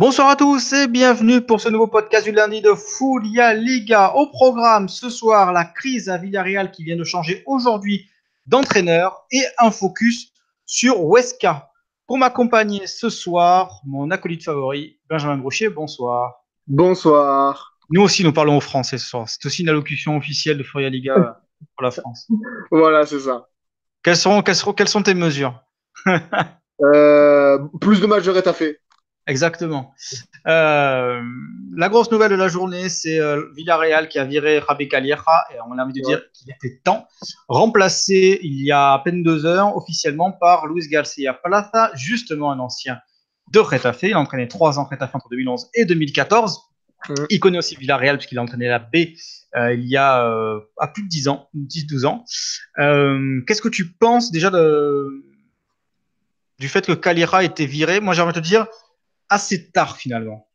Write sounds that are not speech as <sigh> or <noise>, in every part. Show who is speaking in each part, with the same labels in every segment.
Speaker 1: Bonsoir à tous et bienvenue pour ce nouveau podcast du lundi de Foulia Liga. Au programme ce soir, la crise à Villarreal qui vient de changer aujourd'hui d'entraîneur et un focus sur Huesca. Pour m'accompagner ce soir, mon acolyte favori, Benjamin Brochet, bonsoir.
Speaker 2: Bonsoir.
Speaker 1: Nous aussi, nous parlons au français ce soir. C'est aussi une allocution officielle de Foulia Liga <laughs> pour la France.
Speaker 2: Voilà, c'est ça.
Speaker 1: Quelles sont, quelles, sont, quelles sont tes mesures?
Speaker 2: Euh, Plus de matchs de rétafé.
Speaker 1: Exactement. Euh, la grosse nouvelle de la journée, c'est euh, Villarreal qui a viré Rabé Calieja, et on a envie de dire qu'il était temps, remplacé il y a à peine deux heures officiellement par Luis Garcia Plaza, justement un ancien de Retafe. Il a entraîné trois ans Retafe entre 2011 et 2014. Mmh. Il connaît aussi Villarreal puisqu'il a entraîné la B euh, il y a à plus de 10 ans, 10-12 ans. Qu'est-ce que tu penses déjà de, du fait que Calieja était viré? Moi, j'ai envie de te dire, assez tard finalement.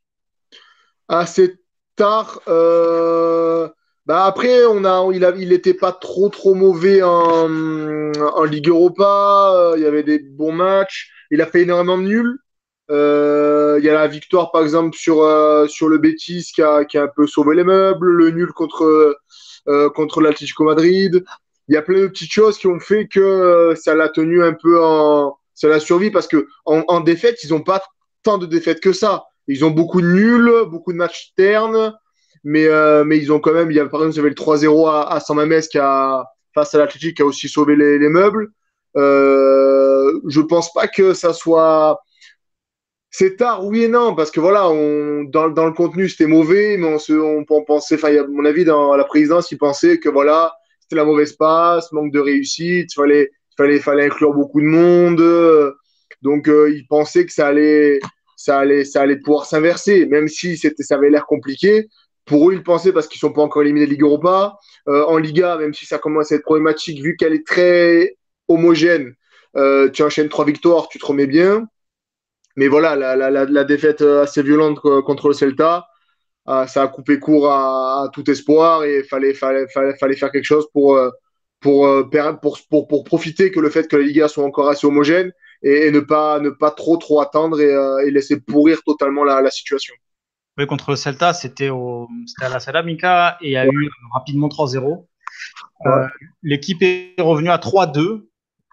Speaker 2: Assez tard. Euh... Bah après, on a, il n'était il pas trop trop mauvais en, en Ligue Europa. Il y avait des bons matchs. Il a fait énormément de nuls. Euh, il y a la victoire par exemple sur euh, sur le Betis qui a, qui a un peu sauvé les meubles, le nul contre euh, contre l'Atlético Madrid. Il y a plein de petites choses qui ont fait que ça l'a tenu un peu en ça l'a survie parce que en, en défaite ils ont pas tant de défaites que ça. Ils ont beaucoup de nuls, beaucoup de matchs ternes, mais, euh, mais ils ont quand même, il y a, par exemple, avait le 3-0 à, à San Mamés qui a, face à l'Athletic qui a aussi sauvé les, les meubles. Euh, je pense pas que ça soit. C'est tard, oui et non, parce que voilà, on, dans, dans le contenu c'était mauvais, mais on, se, on, on pensait, enfin, à mon avis, dans la présidence, ils pensaient que voilà, c'était la mauvaise passe, manque de réussite, fallait, fallait, fallait inclure beaucoup de monde. Donc, euh, ils pensaient que ça allait, ça allait, ça allait pouvoir s'inverser, même si c'était, ça avait l'air compliqué. Pour eux, ils pensaient parce qu'ils sont pas encore éliminés de Ligue Europa. Euh, en Liga, même si ça commence à être problématique, vu qu'elle est très homogène, euh, tu enchaînes trois victoires, tu te remets bien. Mais voilà, la, défaite assez violente contre le Celta, euh, ça a coupé court à, tout espoir et fallait, fallait, faire quelque chose pour, pour, pour profiter que le fait que la Liga soit encore assez homogène et, et, ne, pas, ne pas trop trop attendre et, euh, et laisser pourrir totalement la, la, situation.
Speaker 1: Oui, contre le Celta, c'était à la Salamica et il y a ouais. eu rapidement 3-0. Ouais. Euh, L'équipe est revenue à 3-2,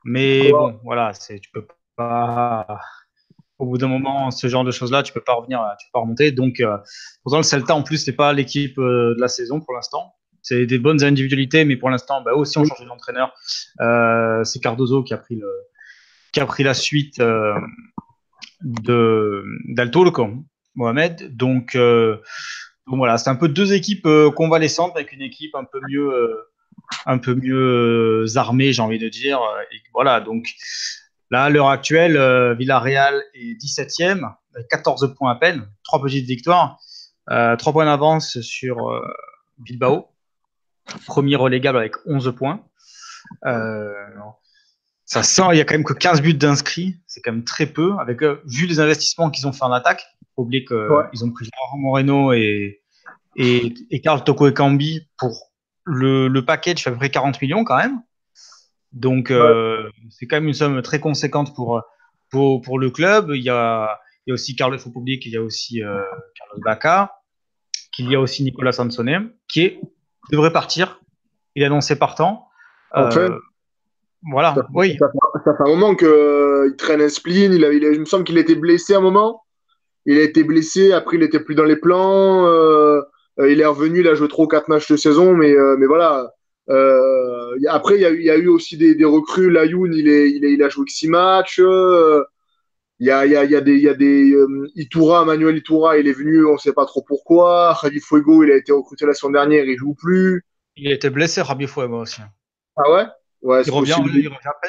Speaker 1: mais ouais. bon, voilà, tu peux pas. Au bout d'un moment, ce genre de choses-là, tu peux pas revenir, tu peux pas remonter. Donc, euh, pourtant, le Celta, en plus, c'est pas l'équipe euh, de la saison pour l'instant. C'est des bonnes individualités, mais pour l'instant, bah, aussi, on change d'entraîneur. C'est Cardozo qui a pris le, qui a pris la suite euh, de d'Alturco, Mohamed. Donc, euh, donc voilà, c'est un peu deux équipes euh, convalescentes avec une équipe un peu mieux, euh, un peu mieux armée, j'ai envie de dire. Et voilà, donc là, à l'heure actuelle, Villarreal est 17e, avec 14 points à peine, trois petites victoires, trois points d'avance sur Bilbao, premier relégable avec 11 points. Ça sent, il y a quand même que 15 buts d'inscrits, c'est quand même très peu, avec euh, vu les investissements qu'ils ont fait en attaque. Faut oublier qu'ils ouais. ont pris Laurent Moreno et, et, et Carl Toko et Cambi pour le, le package fait à peu près 40 millions quand même. Donc euh, ouais. c'est quand même une somme très conséquente pour, pour, pour le club. Il y a, il y a aussi Carlos, faut pas oublier qu'il y a aussi euh, Carlos Baca, qu'il y a aussi Nicolas Sansone, qui est, devrait partir. Il est annoncé partant.
Speaker 2: En fait,
Speaker 1: voilà,
Speaker 2: ça,
Speaker 1: oui.
Speaker 2: Ça, ça, fait un moment qu'il euh, traîne un spleen. Il, a, il, a, il me semble qu'il était blessé à un moment. Il a été blessé, après il était plus dans les plans. Euh, il est revenu, il a joué 3 ou 4 matchs de saison, mais, euh, mais voilà. Euh, après, il y, a eu, il y a eu aussi des, des recrues. Layoun, il, est, il, est, il a joué 6 matchs. Euh, il y a, il y a, il y a des, il y a des euh, Itura, Manuel Itura, il est venu, on ne sait pas trop pourquoi. Javi Fuego, il a été recruté la semaine dernière, il joue plus.
Speaker 1: Il a été blessé, Javi Fuego aussi.
Speaker 2: Ah ouais? Ouais,
Speaker 1: il, revient, il, revient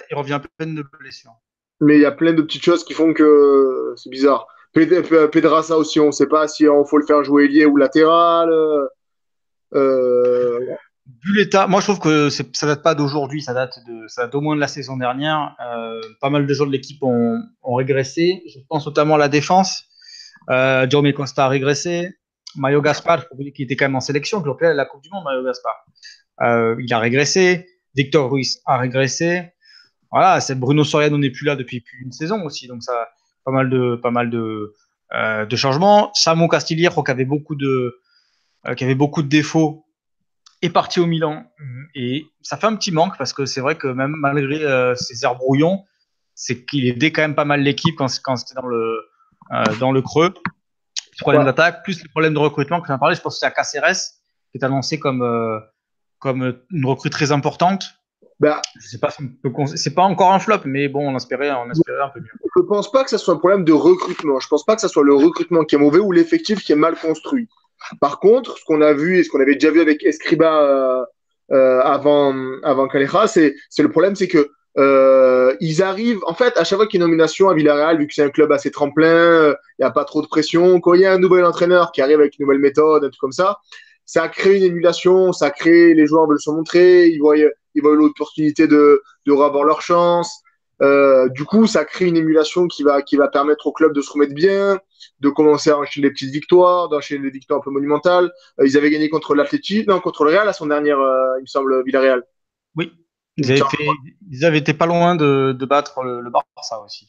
Speaker 1: il revient à peine de blessure.
Speaker 2: Mais il y a plein de petites choses qui font que c'est bizarre. Pedraza aussi, on ne sait pas si on faut le faire jouer ailier ou latéral.
Speaker 1: Euh... Vu l'état, moi je trouve que ça date pas d'aujourd'hui, ça date de, ça date au moins de la saison dernière. Euh, pas mal de joueurs de l'équipe ont, ont, régressé. Je pense notamment à la défense. Euh, Jaume Costa a régressé. Mario Gaspar, qui était quand même en sélection, qui a la Coupe du Monde, Mario Gaspar. Euh, il a régressé. Victor Ruiz a régressé. Voilà, c'est Bruno Soriano n'est plus là depuis plus une saison aussi, donc ça pas mal de pas mal de de changement. Samo Castillero, qui avait beaucoup de, qui avait beaucoup de défauts, est parti au Milan. Et ça fait un petit manque parce que c'est vrai que même malgré ses airs brouillons, c'est qu'il aidait quand même pas mal l'équipe quand, quand c'était dans le, dans le creux. Problème d'attaque, plus les problèmes de recrutement que as parlé. Je pense que c'est à Caceres qui est annoncé comme, comme une recrue très importante. Bah, je sais pas c'est pas encore un flop, mais bon, on espérait, on espérait un peu mieux.
Speaker 2: Je pense pas que ça soit un problème de recrutement. Je pense pas que ça soit le recrutement qui est mauvais ou l'effectif qui est mal construit. Par contre, ce qu'on a vu et ce qu'on avait déjà vu avec Escriba euh, euh, avant avant Calera, c'est c'est le problème, c'est que euh, ils arrivent, en fait, à chaque fois qu'il y a une nomination à Villarreal, vu que c'est un club assez tremplin, il n'y a pas trop de pression. Quand il y a un nouvel entraîneur qui arrive avec une nouvelle méthode, un truc comme ça, ça crée une émulation, ça crée les joueurs veulent se montrer, ils voient ils voient l'opportunité de, de revoir leur chance. Euh, du coup, ça crée une émulation qui va, qui va permettre au club de se remettre bien, de commencer à enchaîner des petites victoires, d'enchaîner des victoires un peu monumentales. Euh, ils avaient gagné contre l'Athletic, non, contre le Real à son dernière, euh, il me semble, Villarreal.
Speaker 1: Oui, ils avaient, fait, ils avaient été pas loin de, de battre le, le Barça aussi.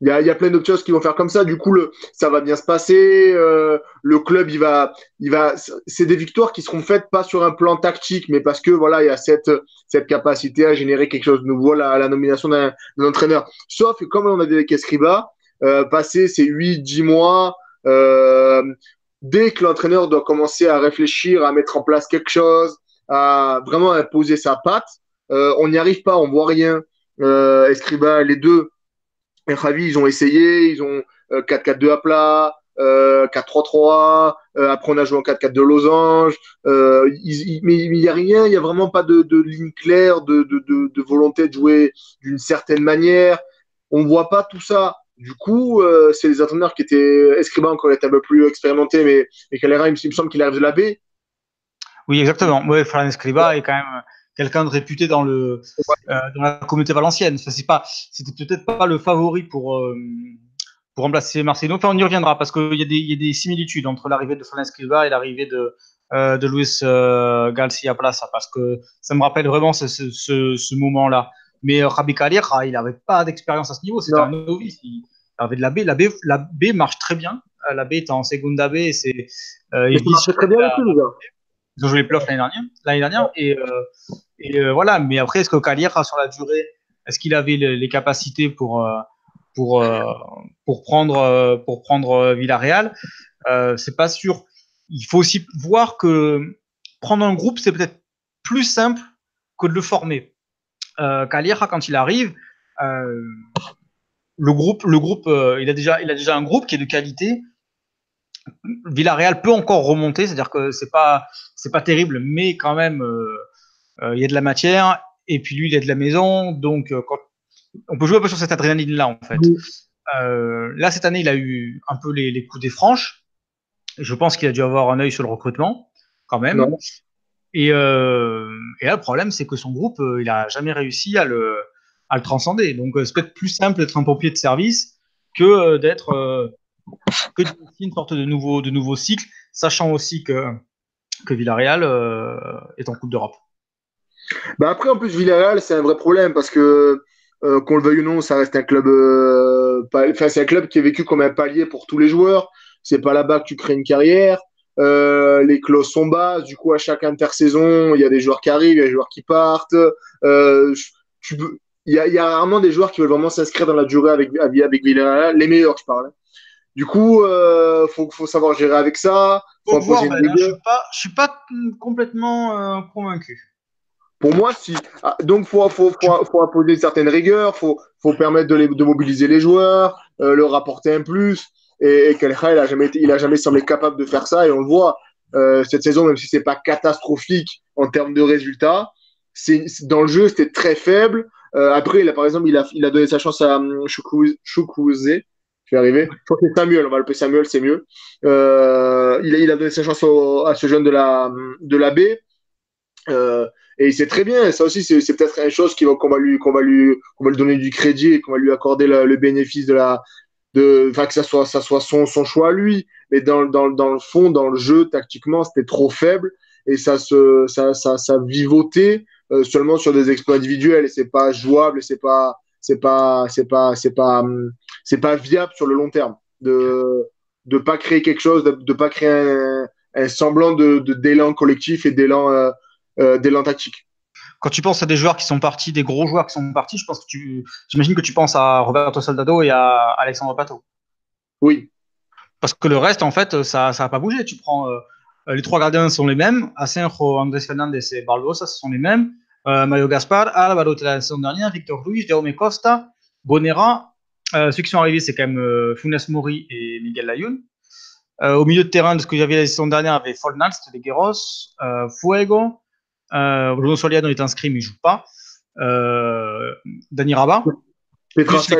Speaker 2: Il y a, y a, plein d'autres choses qui vont faire comme ça. Du coup, le, ça va bien se passer. Euh, le club, il va, il va. C'est des victoires qui seront faites pas sur un plan tactique, mais parce que voilà, il y a cette, cette capacité à générer quelque chose de nouveau à la, nomination d'un entraîneur. Sauf que comme on a dit avec Escriba, euh, passer ces 8-10 mois, euh, dès que l'entraîneur doit commencer à réfléchir, à mettre en place quelque chose, à vraiment imposer sa patte, euh, on n'y arrive pas, on voit rien. Euh, Escriba, les deux Ravi, ils ont essayé, ils ont 4-4-2 euh, à plat, 4-3-3, euh, euh, après on a joué en 4-4 de losange, mais il n'y a rien, il n'y a vraiment pas de, ligne claire, de, volonté de jouer d'une certaine manière. On ne voit pas tout ça. Du coup, c'est les entraîneurs qui étaient. Escriba encore était un peu plus expérimenté, mais, mais Calera, il me semble qu'il arrive de la baie.
Speaker 1: Oui, exactement. Ouais, Fran Escriba est quand même quelqu'un de réputé dans le euh, dans la communauté valencienne. Ça c'est pas, c'était peut-être pas le favori pour euh, pour remplacer Marcelo. Enfin, on y reviendra parce qu'il y a des y a des similitudes entre l'arrivée de Fernand Escriva et l'arrivée de euh, de Luis Garcia Plaza parce que ça me rappelle vraiment ce, ce, ce, moment-là. Mais Rabi Kalir, il n'avait pas d'expérience à ce niveau. C'était un novice. Il avait de la B. La B, la B marche très bien. La B est en Segunda B. C'est,
Speaker 2: il marche très bien les gars.
Speaker 1: Ils ont joué les l'année dernière, l'année dernière et, euh, euh, voilà. Mais après, est-ce que Calira sur la durée, est-ce qu'il avait les, capacités pour euh, pour pour prendre pour prendre Villarreal? C'est pas sûr. Il faut aussi voir que prendre un groupe, c'est peut-être plus simple que de le former. Euh, quand il arrive, le groupe, le groupe, il a déjà, il a déjà un groupe qui est de qualité. Villarreal peut encore remonter, c'est-à-dire que c'est pas c'est pas terrible, mais quand même euh, euh, il y a de la matière. Et puis lui, il est de la maison, donc euh, on peut jouer un peu sur cette adrénaline là en fait. là cette année, il a eu un peu les, coups des franches. Je pense qu'il a dû avoir un œil sur le recrutement quand même. Et, et, là, le problème, c'est que son groupe, il a jamais réussi à le, à le transcender. Donc, c'est peut-être plus simple d'être un pompier de service que d'être que une sorte de nouveau, de nouveau cycle, sachant aussi que, que Villarreal euh, est en Coupe d'Europe.
Speaker 2: Bah après, en plus, Villarreal, c'est un vrai problème parce que, euh, qu'on le veuille ou non, ça reste un club. Euh, c'est un club qui est vécu comme un palier pour tous les joueurs. C'est pas là-bas que tu crées une carrière. les clauses sont basses. Du coup, à chaque intersaison, il y a des joueurs qui arrivent, il y a des joueurs qui partent. il y, a, y, a, rarement des joueurs qui veulent vraiment s'inscrire dans la durée avec, avec Villarreal. Les meilleurs, je parle. Hein. Du coup, euh, faut, faut savoir gérer avec ça.
Speaker 1: Faut voir, ben, je suis pas, je suis pas complètement euh, convaincu.
Speaker 2: Pour moi, si. Ah, donc, faut, faut, faut, faut imposer certaines rigueurs. Faut, faut permettre de, les, de mobiliser les joueurs, euh, leur apporter un plus. Et, et il a jamais, été, il a jamais semblé capable de faire ça. Et on le voit euh, cette saison, même si c'est pas catastrophique en termes de résultats, c'est dans le jeu, c'était très faible. Euh, après, il a, par exemple, il a, il a donné sa chance à um, je vais arriver. Je crois que c'est Samuel, on va l'appeler Samuel, c'est mieux. Euh, il, a, il, donné sa chance à ce jeune de la, de la baie. Euh, et c'est très bien. Ça aussi, c'est peut-être une chose qu'on va, lui, qu'on va, lui, qu'on va lui donner du crédit et qu'on va lui accorder le bénéfice de la. Enfin, que ça soit, ça soit son, son choix à lui. Mais dans, dans, dans le fond, dans le jeu, tactiquement, c'était trop faible. Et ça, se, ça, ça, ça vivotait euh, seulement sur des exploits individuels. Et c'est pas jouable, c'est pas c'est pas c'est pas c'est pas c'est pas viable sur le long terme de de pas créer quelque chose, de, de pas créer un, un semblant de d'élan collectif et d'élan euh, euh, d'élan tactique.
Speaker 1: Quand tu penses à des joueurs qui sont partis, des gros joueurs qui sont partis, je pense que tu, j'imagine que tu penses à Roberto Soldado et à Alexandre Pato.
Speaker 2: Oui.
Speaker 1: Parce que le reste, en fait, ça, ça a pas bougé. Tu prends les trois gardiens sont les mêmes. Asenjo, Andrés Fernandez et Barbosa, ce sont les mêmes. Mario Gaspar, Alvaro de la saison dernière, Victor Ruiz, Jaume Costa, Bonera. Ceux qui sont arrivés, c'est quand même Funes Mori et Miguel Layun. Euh, au milieu de terrain, de ce que j'avais la saison dernière, avait Fornals, Guerros, euh, Fuego, euh, Bruno Soliano est inscrit mais il joue pas. Euh, Dani Rabat. Petrasa,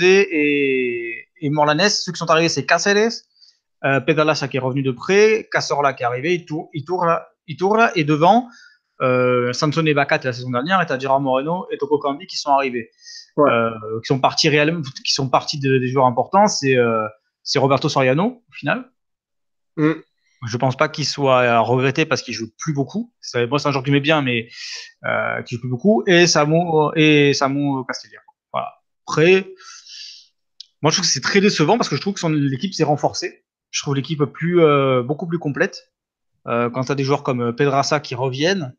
Speaker 1: et, et Morlanes. Ceux qui sont arrivés, c'est Cáceres, euh, qui est revenu de près, Casorla qui est arrivé, Iturra, Iturra et devant, euh, Samson et Bacat la saison dernière, et Tadjira Moreno et Toko Kambi qui sont arrivés. Ouais. Euh, qui sont partis réellement, qui sont partis de, des joueurs importants. C'est euh, c'est Roberto Soriano au final. Mm. Je pense pas qu'il soit regretté parce qu'il joue plus beaucoup. Moi, c'est un joueur que j'aimais bien, mais euh, qui joue plus beaucoup. Et Samu et. Voilà. Après, moi, je trouve que c'est très décevant parce que je trouve que l'équipe s'est renforcée. Je trouve l'équipe plus euh, beaucoup plus complète. Quand tu as des joueurs comme Pedrassa qui reviennent,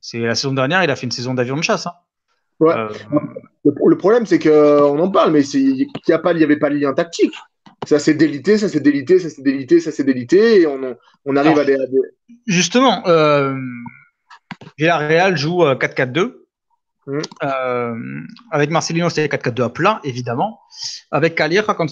Speaker 1: c'est la saison dernière, il a fait une saison d'avion de chasse. Hein.
Speaker 2: Ouais. Euh, le, le, problème, c'est qu'on en parle, mais il n'y avait pas de lien tactique ça s'est délité, ça s'est délité, ça s'est délité, ça s'est délité, et on, on arrive Alors, à, des, à des...
Speaker 1: Justement, euh, Villarreal joue 4-4-2. Mmh. Euh, avec Marcelino, c'était 4-4-2 à plat, évidemment. Avec Calierra, quand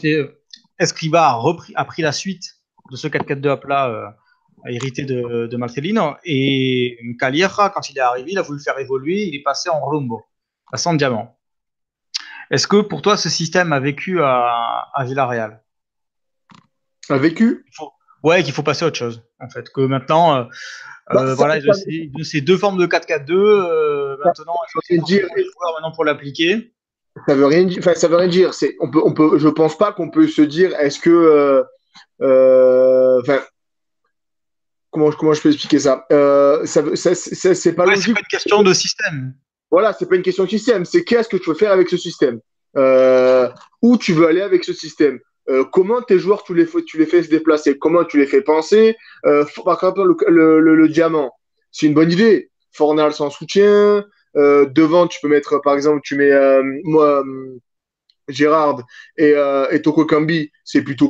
Speaker 1: Escriba a, repris, a pris la suite de ce 4-4-2 à plat euh, hérité de, de, Marcelino, et Calierra, quand il est arrivé, il a voulu faire évoluer, il est passé en rumbo, passant en diamant. Est-ce que pour toi, ce système a vécu à, à Villarreal?
Speaker 2: A vécu?
Speaker 1: Faut, Ouais, qu'il faut passer à autre chose, en fait. Que maintenant, euh, bah, euh, voilà, de ces, de ces, deux formes de 4-4-2, euh, maintenant, il faut dire maintenant pour l'appliquer.
Speaker 2: Ça veut rien dire. Enfin, ça veut rien dire. C'est, on peut, on peut. Je pense pas qu'on peut se dire. Est-ce que, euh, euh, comment, comment je peux expliquer ça, euh, ça, c'est pas
Speaker 1: ouais, une question de système.
Speaker 2: Voilà, c'est pas une question de système. C'est qu'est-ce que tu veux faire avec ce système? Euh, Où tu veux aller avec ce système? Euh, comment tes joueurs tu les, tu les fais se déplacer, comment tu les fais penser? Par exemple, le, le, le, diamant, c'est une bonne idée. Fornal sans soutien. Devant, tu peux mettre, par exemple, tu mets moi, Gérard et, et Toko Kambi, c'est plutôt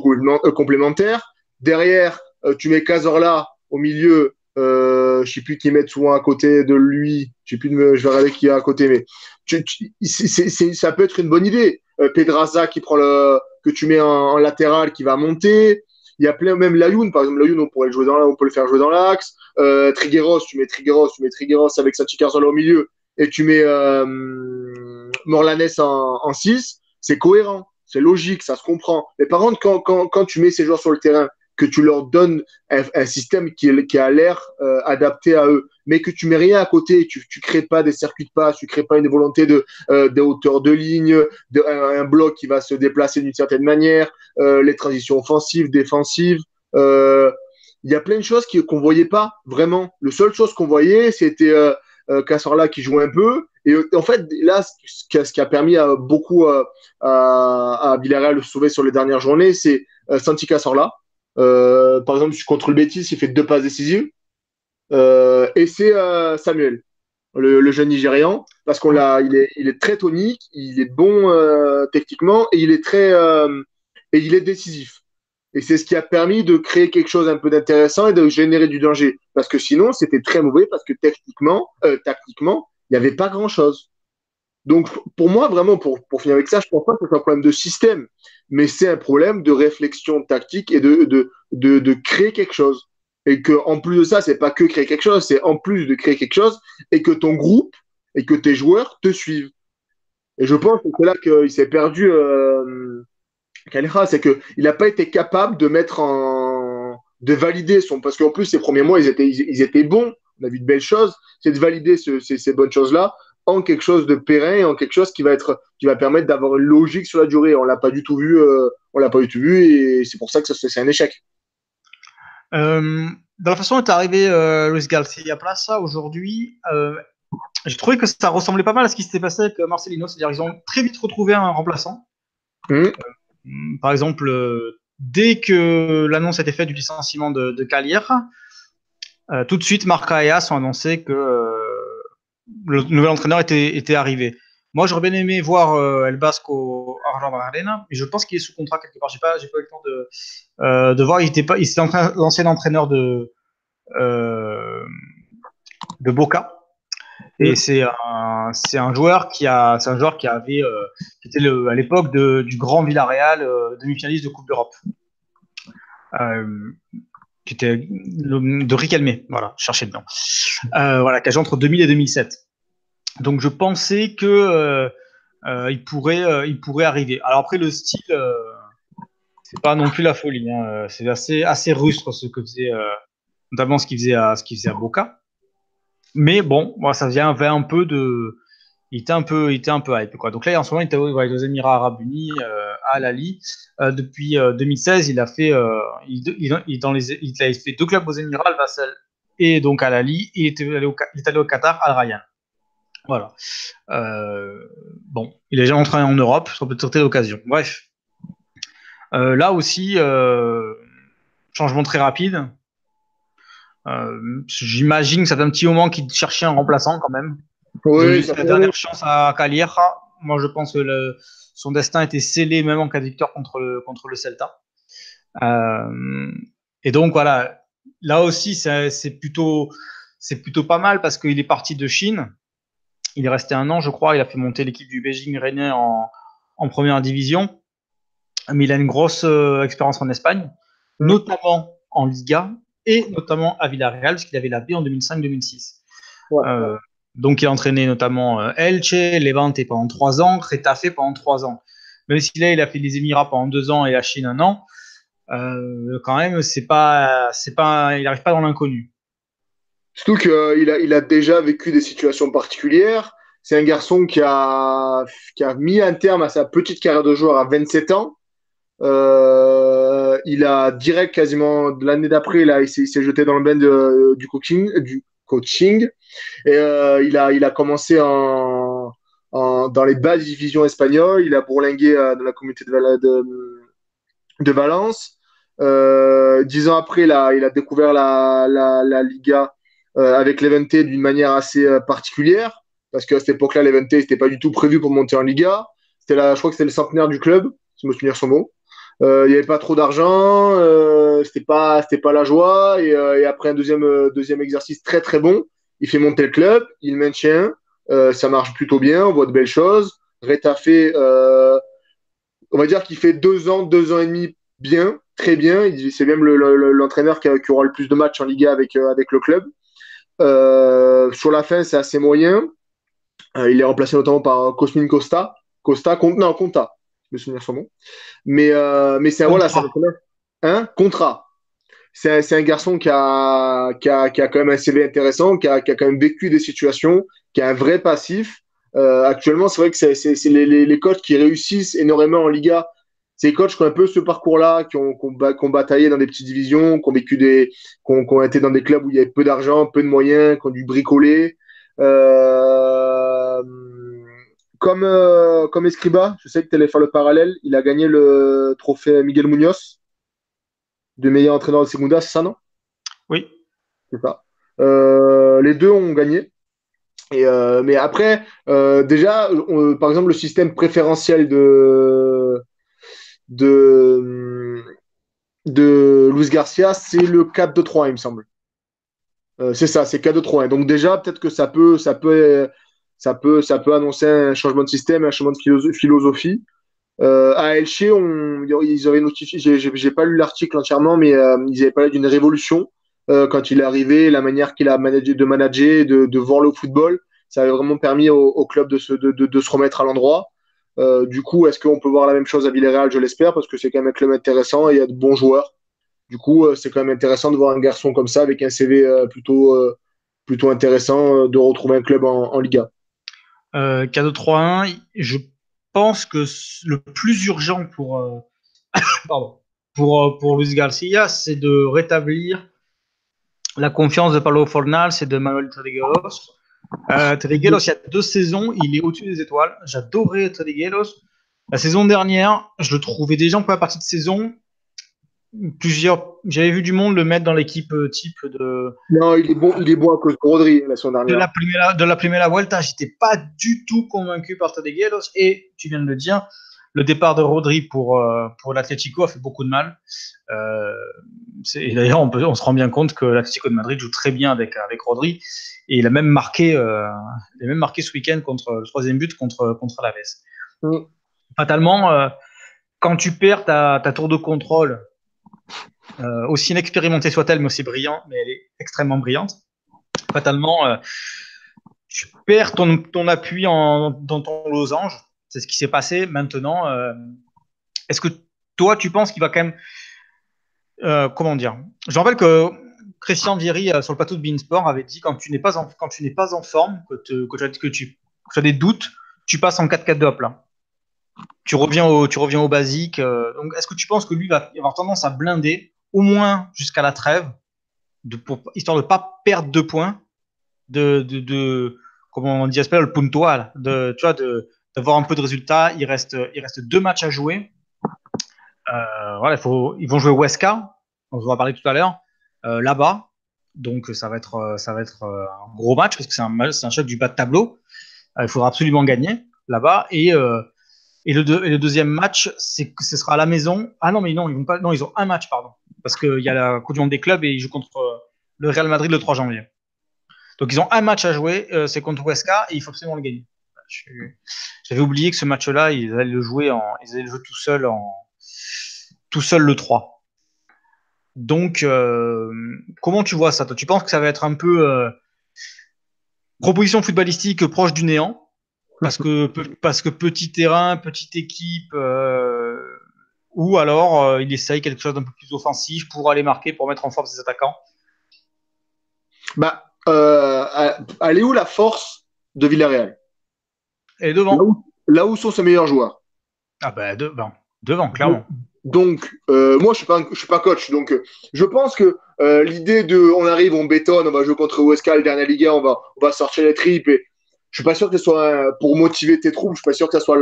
Speaker 2: complémentaire. Derrière, tu mets Cazorla au milieu. Euh, je sais plus qui mettre souvent à côté de lui. Je sais plus, de, je vais regarder qui est à côté, mais tu, tu, c est, ça peut être une bonne idée. Pedraza qui prend le, que tu mets en, en, latéral qui va monter. Il y a plein, même Layoun, par exemple, Layoun, on pourrait le jouer dans, on peut le faire jouer dans l'axe. Euh, Trigueros, tu mets Trigueros, tu mets Trigueros avec Sachi Carzola au milieu et tu mets euh, Morlanes en, en 6, c'est cohérent, c'est logique, ça se comprend. Mais par contre, quand, quand, quand tu mets ces joueurs sur le terrain, que tu leur donnes un, système qui, qui a l'air euh, adapté à eux, mais que tu mets rien à côté, tu, tu crées pas des circuits de passe, tu crées pas une volonté de euh, des hauteurs de ligne, de, un, bloc qui va se déplacer d'une certaine manière, euh, les transitions offensives, défensives. Euh, il y a plein de choses qu'on voyait pas vraiment. Le seule chose qu'on voyait, c'était Cassorla qui joue un peu. Et en fait, là, ce qui a, permis à beaucoup à, à, Villarreal de se sauver sur les dernières journées, c'est Santi Cassorla. Euh, par exemple, contre le Betis, il fait deux passes décisives. Euh, et c'est euh, Samuel, le, jeune Nigérian, parce qu'on l'a, il est, très tonique, il est bon techniquement et il est très et il est décisif. Et c'est ce qui a permis de créer quelque chose un peu d'intéressant et de générer du danger. Parce que sinon, c'était très mauvais parce que techniquement, tactiquement, il n'y avait pas grand chose. Donc, pour moi, vraiment, pour, pour finir avec ça, je pense pas que c'est un problème de système, mais c'est un problème de réflexion tactique et de, de, de, de créer quelque chose. Et que en plus de ça, c'est pas que créer quelque chose, c'est en plus de créer quelque chose et que ton groupe et que tes joueurs te suivent. Et je pense que c'est là qu'il s'est perdu euh, c'est que il n'a pas été capable de mettre en de valider son parce qu'en plus ces premiers mois ils étaient ils, étaient bons, on a vu de belles choses, c'est de valider ce, ces, ces bonnes choses là en quelque chose de pérenne, en quelque chose qui va être qui va permettre d'avoir une logique sur la durée. On l'a pas du tout vu, euh, on l'a pas du tout vu et c'est pour ça que c'est un échec.
Speaker 1: Euh, dans la façon dont est arrivé euh, Luis Garcia Plaza aujourd'hui, euh, j'ai trouvé que ça ressemblait pas mal à ce qui s'était passé avec Marcelino. C'est-à-dire qu'ils ont très vite retrouvé un remplaçant. Mmh. par exemple, dès que l'annonce a été faite du licenciement de, de tout de suite, Marc Ayas ont annoncé que euh, le nouvel entraîneur était, était arrivé. Moi, j'aurais bien aimé voir euh, El Basco Argent Arena, mais je pense qu'il est sous contrat quelque part. J'ai pas, j'ai pas eu le temps de, euh, de voir. Il était pas, il était l'ancien entraîneur de euh, de Boca. Et c'est un, c'est un joueur qui a, c'est un joueur qui avait, euh, qui était le, à l'époque de, du grand Villarreal, demi-finaliste de Coupe d'Europe. Qui était de Riquelme, voilà, cherchez dedans. Euh, voilà, qui entre 2000 et 2007. Donc je pensais que euh, euh, il pourrait, il pourrait arriver. Alors après le style, c'est pas non plus la folie. Hein. C'est assez, assez rustre ce que faisait, notamment ce qu'il faisait à, ce qu'il faisait à Boca. Mais bon, moi ça vient un peu de, il était un peu, il était un peu hype quoi. Donc là en ce moment il était aux Émirats Arabes Unis, euh, à Lali. Euh, depuis euh, 2016, il a fait, euh, il, dans les, il a fait deux clubs aux Émirats, le Vassal et donc à Lali. Il, il est allé au Qatar, Al Rayyan. Voilà. Euh, bon, il est déjà entré en Europe, ça peut être l'occasion. Bref. Euh, là aussi, euh, changement très rapide. Euh, J'imagine que fait un petit moment qu'il cherchait un remplaçant quand même.
Speaker 2: Oui,
Speaker 1: la dernière chance à Calieja. Moi, je pense que le, son destin était scellé même en cas de victoire contre le, contre le Celta. Euh, et donc voilà, là aussi, c'est plutôt, plutôt pas mal parce qu'il est parti de Chine. Il est resté un an, je crois. Il a fait monter l'équipe du Beijing Rennais en, en, première division. Mais il a une grosse euh, expérience en Espagne, notamment en Liga et notamment à Villarreal, parce qu'il avait la B en 2005-2006. Ouais. Euh, donc, il a entraîné notamment euh, Elche, Levante pendant trois ans, Retafe pendant trois ans. Même si là, il a fait les Émirats pendant deux ans et la Chine un an, euh, quand même, c'est pas, c'est pas, il n'arrive pas dans l'inconnu.
Speaker 2: Surtout qu'il euh, a, déjà vécu des situations particulières. C'est un garçon qui a, mis un terme à sa petite carrière de joueur à 27 ans. Il a direct, quasiment l'année d'après, là, il s'est jeté dans le bain du coaching, du coaching. Et euh, il, a, il a commencé en, en, dans les bas divisions espagnoles. Il a bourlingué euh, dans la communauté de, de, de Valence. Euh, dix ans après, là, il a découvert la, la, Liga avec l'Evente d'une manière assez particulière. Parce qu'à cette époque-là, l'Evente, n'était pas du tout prévu pour monter en Liga. La, je crois que c'était le centenaire du club, si je me souviens son mot. Euh, il n'y avait pas trop d'argent, euh, c'était pas, c'était pas la joie. Et, euh, après un deuxième, deuxième exercice très très bon, il fait monter le club, il maintient, ça marche plutôt bien, on voit de belles choses. Reta fait, on va dire qu'il fait deux ans, deux ans et demi bien, très bien. C'est même l'entraîneur le, le, qui, qui, aura le plus de matchs en Liga avec, avec le club. sur la fin, c'est assez moyen. il est remplacé notamment par Cosmin Costa. Costa, non, Conta je me souviens son nom. Mais, euh, mais c'est un, voilà, un contrat. C'est un, un, garçon qui a, qui, a, qui a quand même un CV intéressant, qui a, qui a quand même vécu des situations, qui a un vrai passif. Euh, actuellement, c'est vrai que c'est les, les, les, coachs qui réussissent énormément en Liga. C'est les coachs qui ont un peu ce parcours-là, qui ont, qui, ont, qui ont, bataillé dans des petites divisions, qui ont vécu des, qui ont, qui ont été dans des clubs où il y avait peu d'argent, peu de moyens, qui ont dû bricoler. Euh, comme, euh, comme Escriba, je sais que tu allais faire le parallèle, il a gagné le trophée Miguel Munoz de meilleur entraîneur de Segunda, c'est ça, non?
Speaker 1: Oui.
Speaker 2: C'est ça. Euh, les deux ont gagné. Et euh, mais après, déjà, on, par exemple, le système préférentiel de, de, de Luis Garcia, c'est le 4-2-3, il me semble. C'est ça, c'est 4-2-3. Donc déjà, peut-être que ça peut, ça peut ça peut, ça peut annoncer un changement de système, un changement de philosophie. Euh, à Elche, on, ils avaient notifié, j'ai pas lu l'article entièrement, mais euh, ils avaient parlé d'une révolution euh, quand il est arrivé, la manière qu'il a managé, de manager, de, de, voir le football. Ça avait vraiment permis au, au club de se, de, de, se remettre à l'endroit. Euh, du coup, est-ce qu'on peut voir la même chose à Villarreal? Je l'espère, parce que c'est quand même un club intéressant et il y a de bons joueurs. Du coup, euh, c'est quand même intéressant de voir un garçon comme ça, avec un CV euh, plutôt, plutôt intéressant, de retrouver un club en, en Liga.
Speaker 1: Euh, K2-3-1, je pense que le plus urgent pour, euh, <coughs> pour, euh, pour Luis Garcia, c'est de rétablir la confiance de Paulo Fornals et de Manuel Trigueros. Euh, Trigueros, il y a deux saisons, il est au-dessus des étoiles. J'adorais Trigueros. La saison dernière, je le trouvais déjà en première partie de saison plusieurs. J'avais vu du monde le mettre dans l'équipe euh, type de.
Speaker 2: Non, il est bon, il est bon à cause de Rodri la semaine dernière.
Speaker 1: De la Primera, de la Primera Vuelta, j'étais pas du tout convaincu par Tadegueros et tu viens de le dire, le départ de Rodri pour, euh, pour l'Atlético a fait beaucoup de mal. Euh, et d'ailleurs, on, on, se rend bien compte que l'Atlético de Madrid joue très bien avec, avec Rodri. Et il a même marqué, euh, il a même marqué ce week-end contre le troisième but contre, contre la Mm. Fatalement, quand tu perds ta, ta tour de contrôle, euh, aussi inexpérimentée soit-elle, mais aussi brillante, mais elle est extrêmement brillante, fatalement, tu perds ton, appui dans ton losange c'est ce qui s'est passé. Maintenant, euh, est-ce que toi, tu penses qu'il va quand même. Euh, comment dire? Je rappelle que Christian Vieri, euh, sur le plateau de Beansport, avait dit quand tu n'es pas quand tu n'es pas en forme, que, que, tu, que, tu, as des doutes, tu passes en 4-4 de là. Tu reviens au, tu reviens au basique. est-ce que tu penses que lui va avoir tendance à blinder, au moins jusqu'à la trêve, de, histoire de ne pas perdre deux points, de, de, de comment on dit, le puntual, de, tu vois, de, d'avoir un peu de résultats. Il reste, il reste deux matchs à jouer. Euh, voilà, il faut, ils vont jouer Weska, on va parler tout à l'heure, euh, là-bas. Donc ça va être, ça va être euh, un gros match parce que c'est un, un choc du bas de tableau. il faudra absolument gagner là-bas. Et, et, le deuxième match, c'est que ce sera à la maison. Ah non, mais non, ils pas. Non, ils ont un match, pardon, parce qu'il y a la Coupe du Monde des clubs et ils jouent contre le Real Madrid le 3 janvier. Donc ils ont un match à jouer, c'est contre Weska et il faut absolument le gagner. J'avais oublié que ce match-là, ils allaient le jouer en, ils allaient le jouer tout seul en, tout seul le 3. Donc, euh, comment tu vois ça Tu penses que ça va être un peu euh, proposition footballistique proche du néant? Parce que, parce que petit terrain, petite équipe, euh, ou alors il essaye quelque chose d'un peu plus offensif pour aller marquer, pour mettre en forme ses attaquants
Speaker 2: Bah, elle est où la force de Villarreal?
Speaker 1: Et devant.
Speaker 2: Là où, sont ses meilleurs joueurs.
Speaker 1: Ah ben devant, devant, clairement.
Speaker 2: Donc, euh, moi, je suis pas, je suis pas coach. Donc, je pense que euh, l'idée de, on arrive, on bétonne, on va jouer contre Wescal, dernière Liga, on va, on va sortir les tripes. Et je suis pas sûr que ce soit pour motiver tes troupes. Je suis pas sûr que ce soit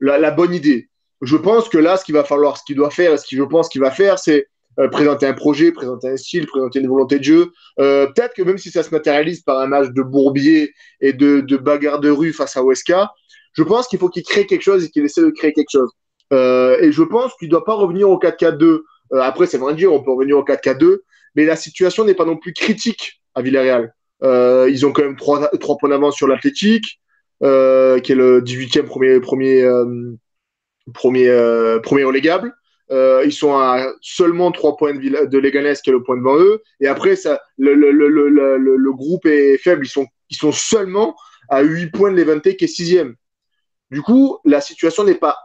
Speaker 2: la, bonne idée. Je pense que là, ce qu'il va falloir, ce qu'il doit faire, ce que je pense qu'il va faire, c'est euh, présenter un projet, présenter un style, présenter une volonté de jeu. Peut-être que même si ça se matérialise par un match de bourbier et de, bagarre de rue face à Weska, je pense qu'il faut qu'il crée quelque chose et qu'il essaie de créer quelque chose. Euh, et je pense qu'il ne doit pas revenir au 4-4-2. Euh, après, c'est vrai de dire, on peut revenir au 4-4-2, mais la situation n'est pas non plus critique à Villarreal. Euh, ils ont quand même trois, points d'avance sur l'Athletic, euh, qui est le 18e premier, premier, euh, premier, premier relégable. ils sont à seulement trois points de, de Leganés, qui est le point devant eux. Et après, ça, le, groupe est faible. Ils sont, ils sont seulement à 8 points de l'Evente, qui est sixième. Du coup, la situation n'est pas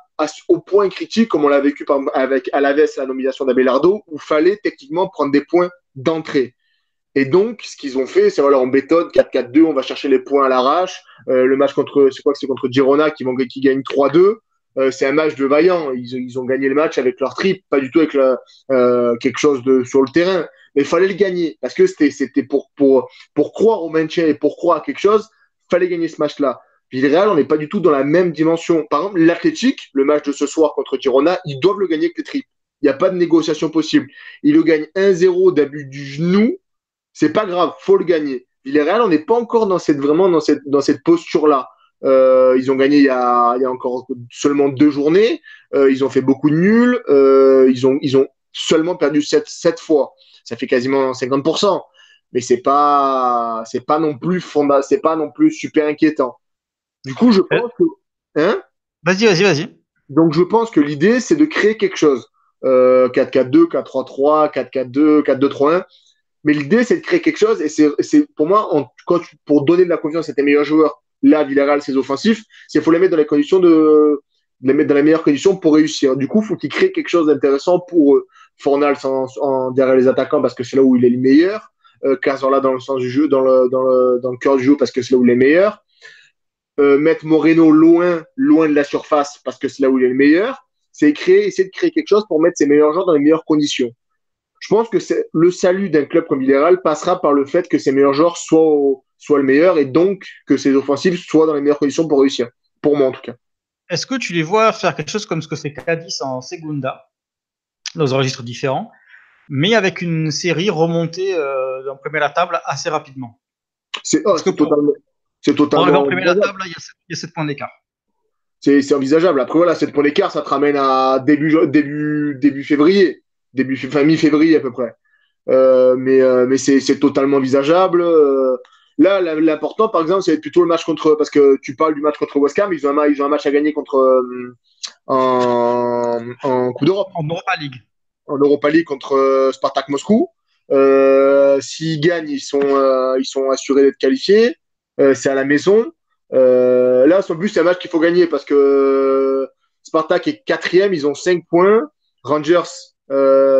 Speaker 2: au point critique comme on l'a vécu par, avec Alaves la nomination d'Abelardo, où fallait techniquement prendre des points d'entrée. Et donc, ce qu'ils ont fait, c'est voilà, on bétonne 4-4-2, on va chercher les points à l'arrache. Euh, le match contre, c'est quoi que c'est contre Girona qui, qui gagne 3-2. Euh, c'est un match de vaillant. Ils, ils, ont gagné le match avec leur trip, pas du tout avec euh, quelque chose de sur le terrain. Mais il fallait le gagner parce que c'était, c'était pour, pour, pour croire au maintien et pour croire à quelque chose, fallait gagner ce match-là. Villarreal, on n'est pas du tout dans la même dimension. Par exemple, l'Athletic, le match de ce soir contre Girona, ils doivent le gagner avec les tripes. Il n'y a pas de négociation possible. Ils le gagnent 1-0 d'abus du genou. C'est pas grave, faut le gagner. Villarreal, on n'est pas encore dans cette, vraiment dans cette, dans cette posture-là. Euh, ils ont gagné il y, a, il y a encore seulement deux journées. Euh, ils ont fait beaucoup de nuls. Euh, ils, ont, ils ont seulement perdu 7, 7 fois. Ça fait quasiment 50%. Mais c'est pas, c'est pas non plus fonda, c'est pas non plus super inquiétant. Du coup, je pense que. Hein?
Speaker 1: Vas-y, vas-y, vas-y.
Speaker 2: Donc, je pense que l'idée, c'est de créer quelque chose. 4-4-2, 4-3-3, 4-4-2, 4-2-3-1. Mais l'idée, c'est de créer quelque chose. Et c'est pour moi, pour donner de la confiance à tes meilleurs joueurs, là, Villarreal, c'est offensif, c'est faut les mettre dans les conditions de, les mettre dans les meilleures conditions pour réussir. Du coup, faut qu'ils créent quelque chose d'intéressant pour euh, en, derrière les attaquants parce que c'est là où il est le meilleur. Euh, Cazorla dans le sens du jeu, dans le, dans le, le cœur du jeu parce que c'est là où il est meilleur. Euh, mettre Moreno loin, loin de la surface parce que c'est là où il est le meilleur, c'est créer, essayer de créer quelque chose pour mettre ses meilleurs joueurs dans les meilleures conditions. Je pense que le salut d'un club comme Villarreal passera par le fait que ses meilleurs joueurs soient, soient le meilleur et donc que ses offensives soient dans les meilleures conditions pour réussir. Pour moi, en tout cas.
Speaker 1: Est-ce que tu les vois faire quelque chose comme ce que fait Cadiz en Segunda dans un registre différent, mais avec une série remontée euh, d'un premier à la table assez rapidement?
Speaker 2: C'est oh, totalement. C'est totalement.
Speaker 1: Pour premier la table, il y a 7 points d'écart.
Speaker 2: C'est envisageable. Après, voilà, 7 points d'écart, ça te ramène à début, début, début février, début, enfin, mi-février à peu près. Euh, mais euh, mais c'est totalement envisageable. Euh, là, l'important, par exemple, c'est plutôt le match contre. Parce que tu parles du match contre West Ham, ils ont un, ils ont un match à gagner contre. En, en Coupe d'Europe.
Speaker 1: En Europa League.
Speaker 2: En Europa League contre Spartak Moscou. S'ils gagnent, ils sont, ils sont assurés d'être qualifiés. C'est à la maison. Là, son but, c'est un match qu'il faut gagner parce que Spartak est quatrième, ils ont 5 points. Rangers,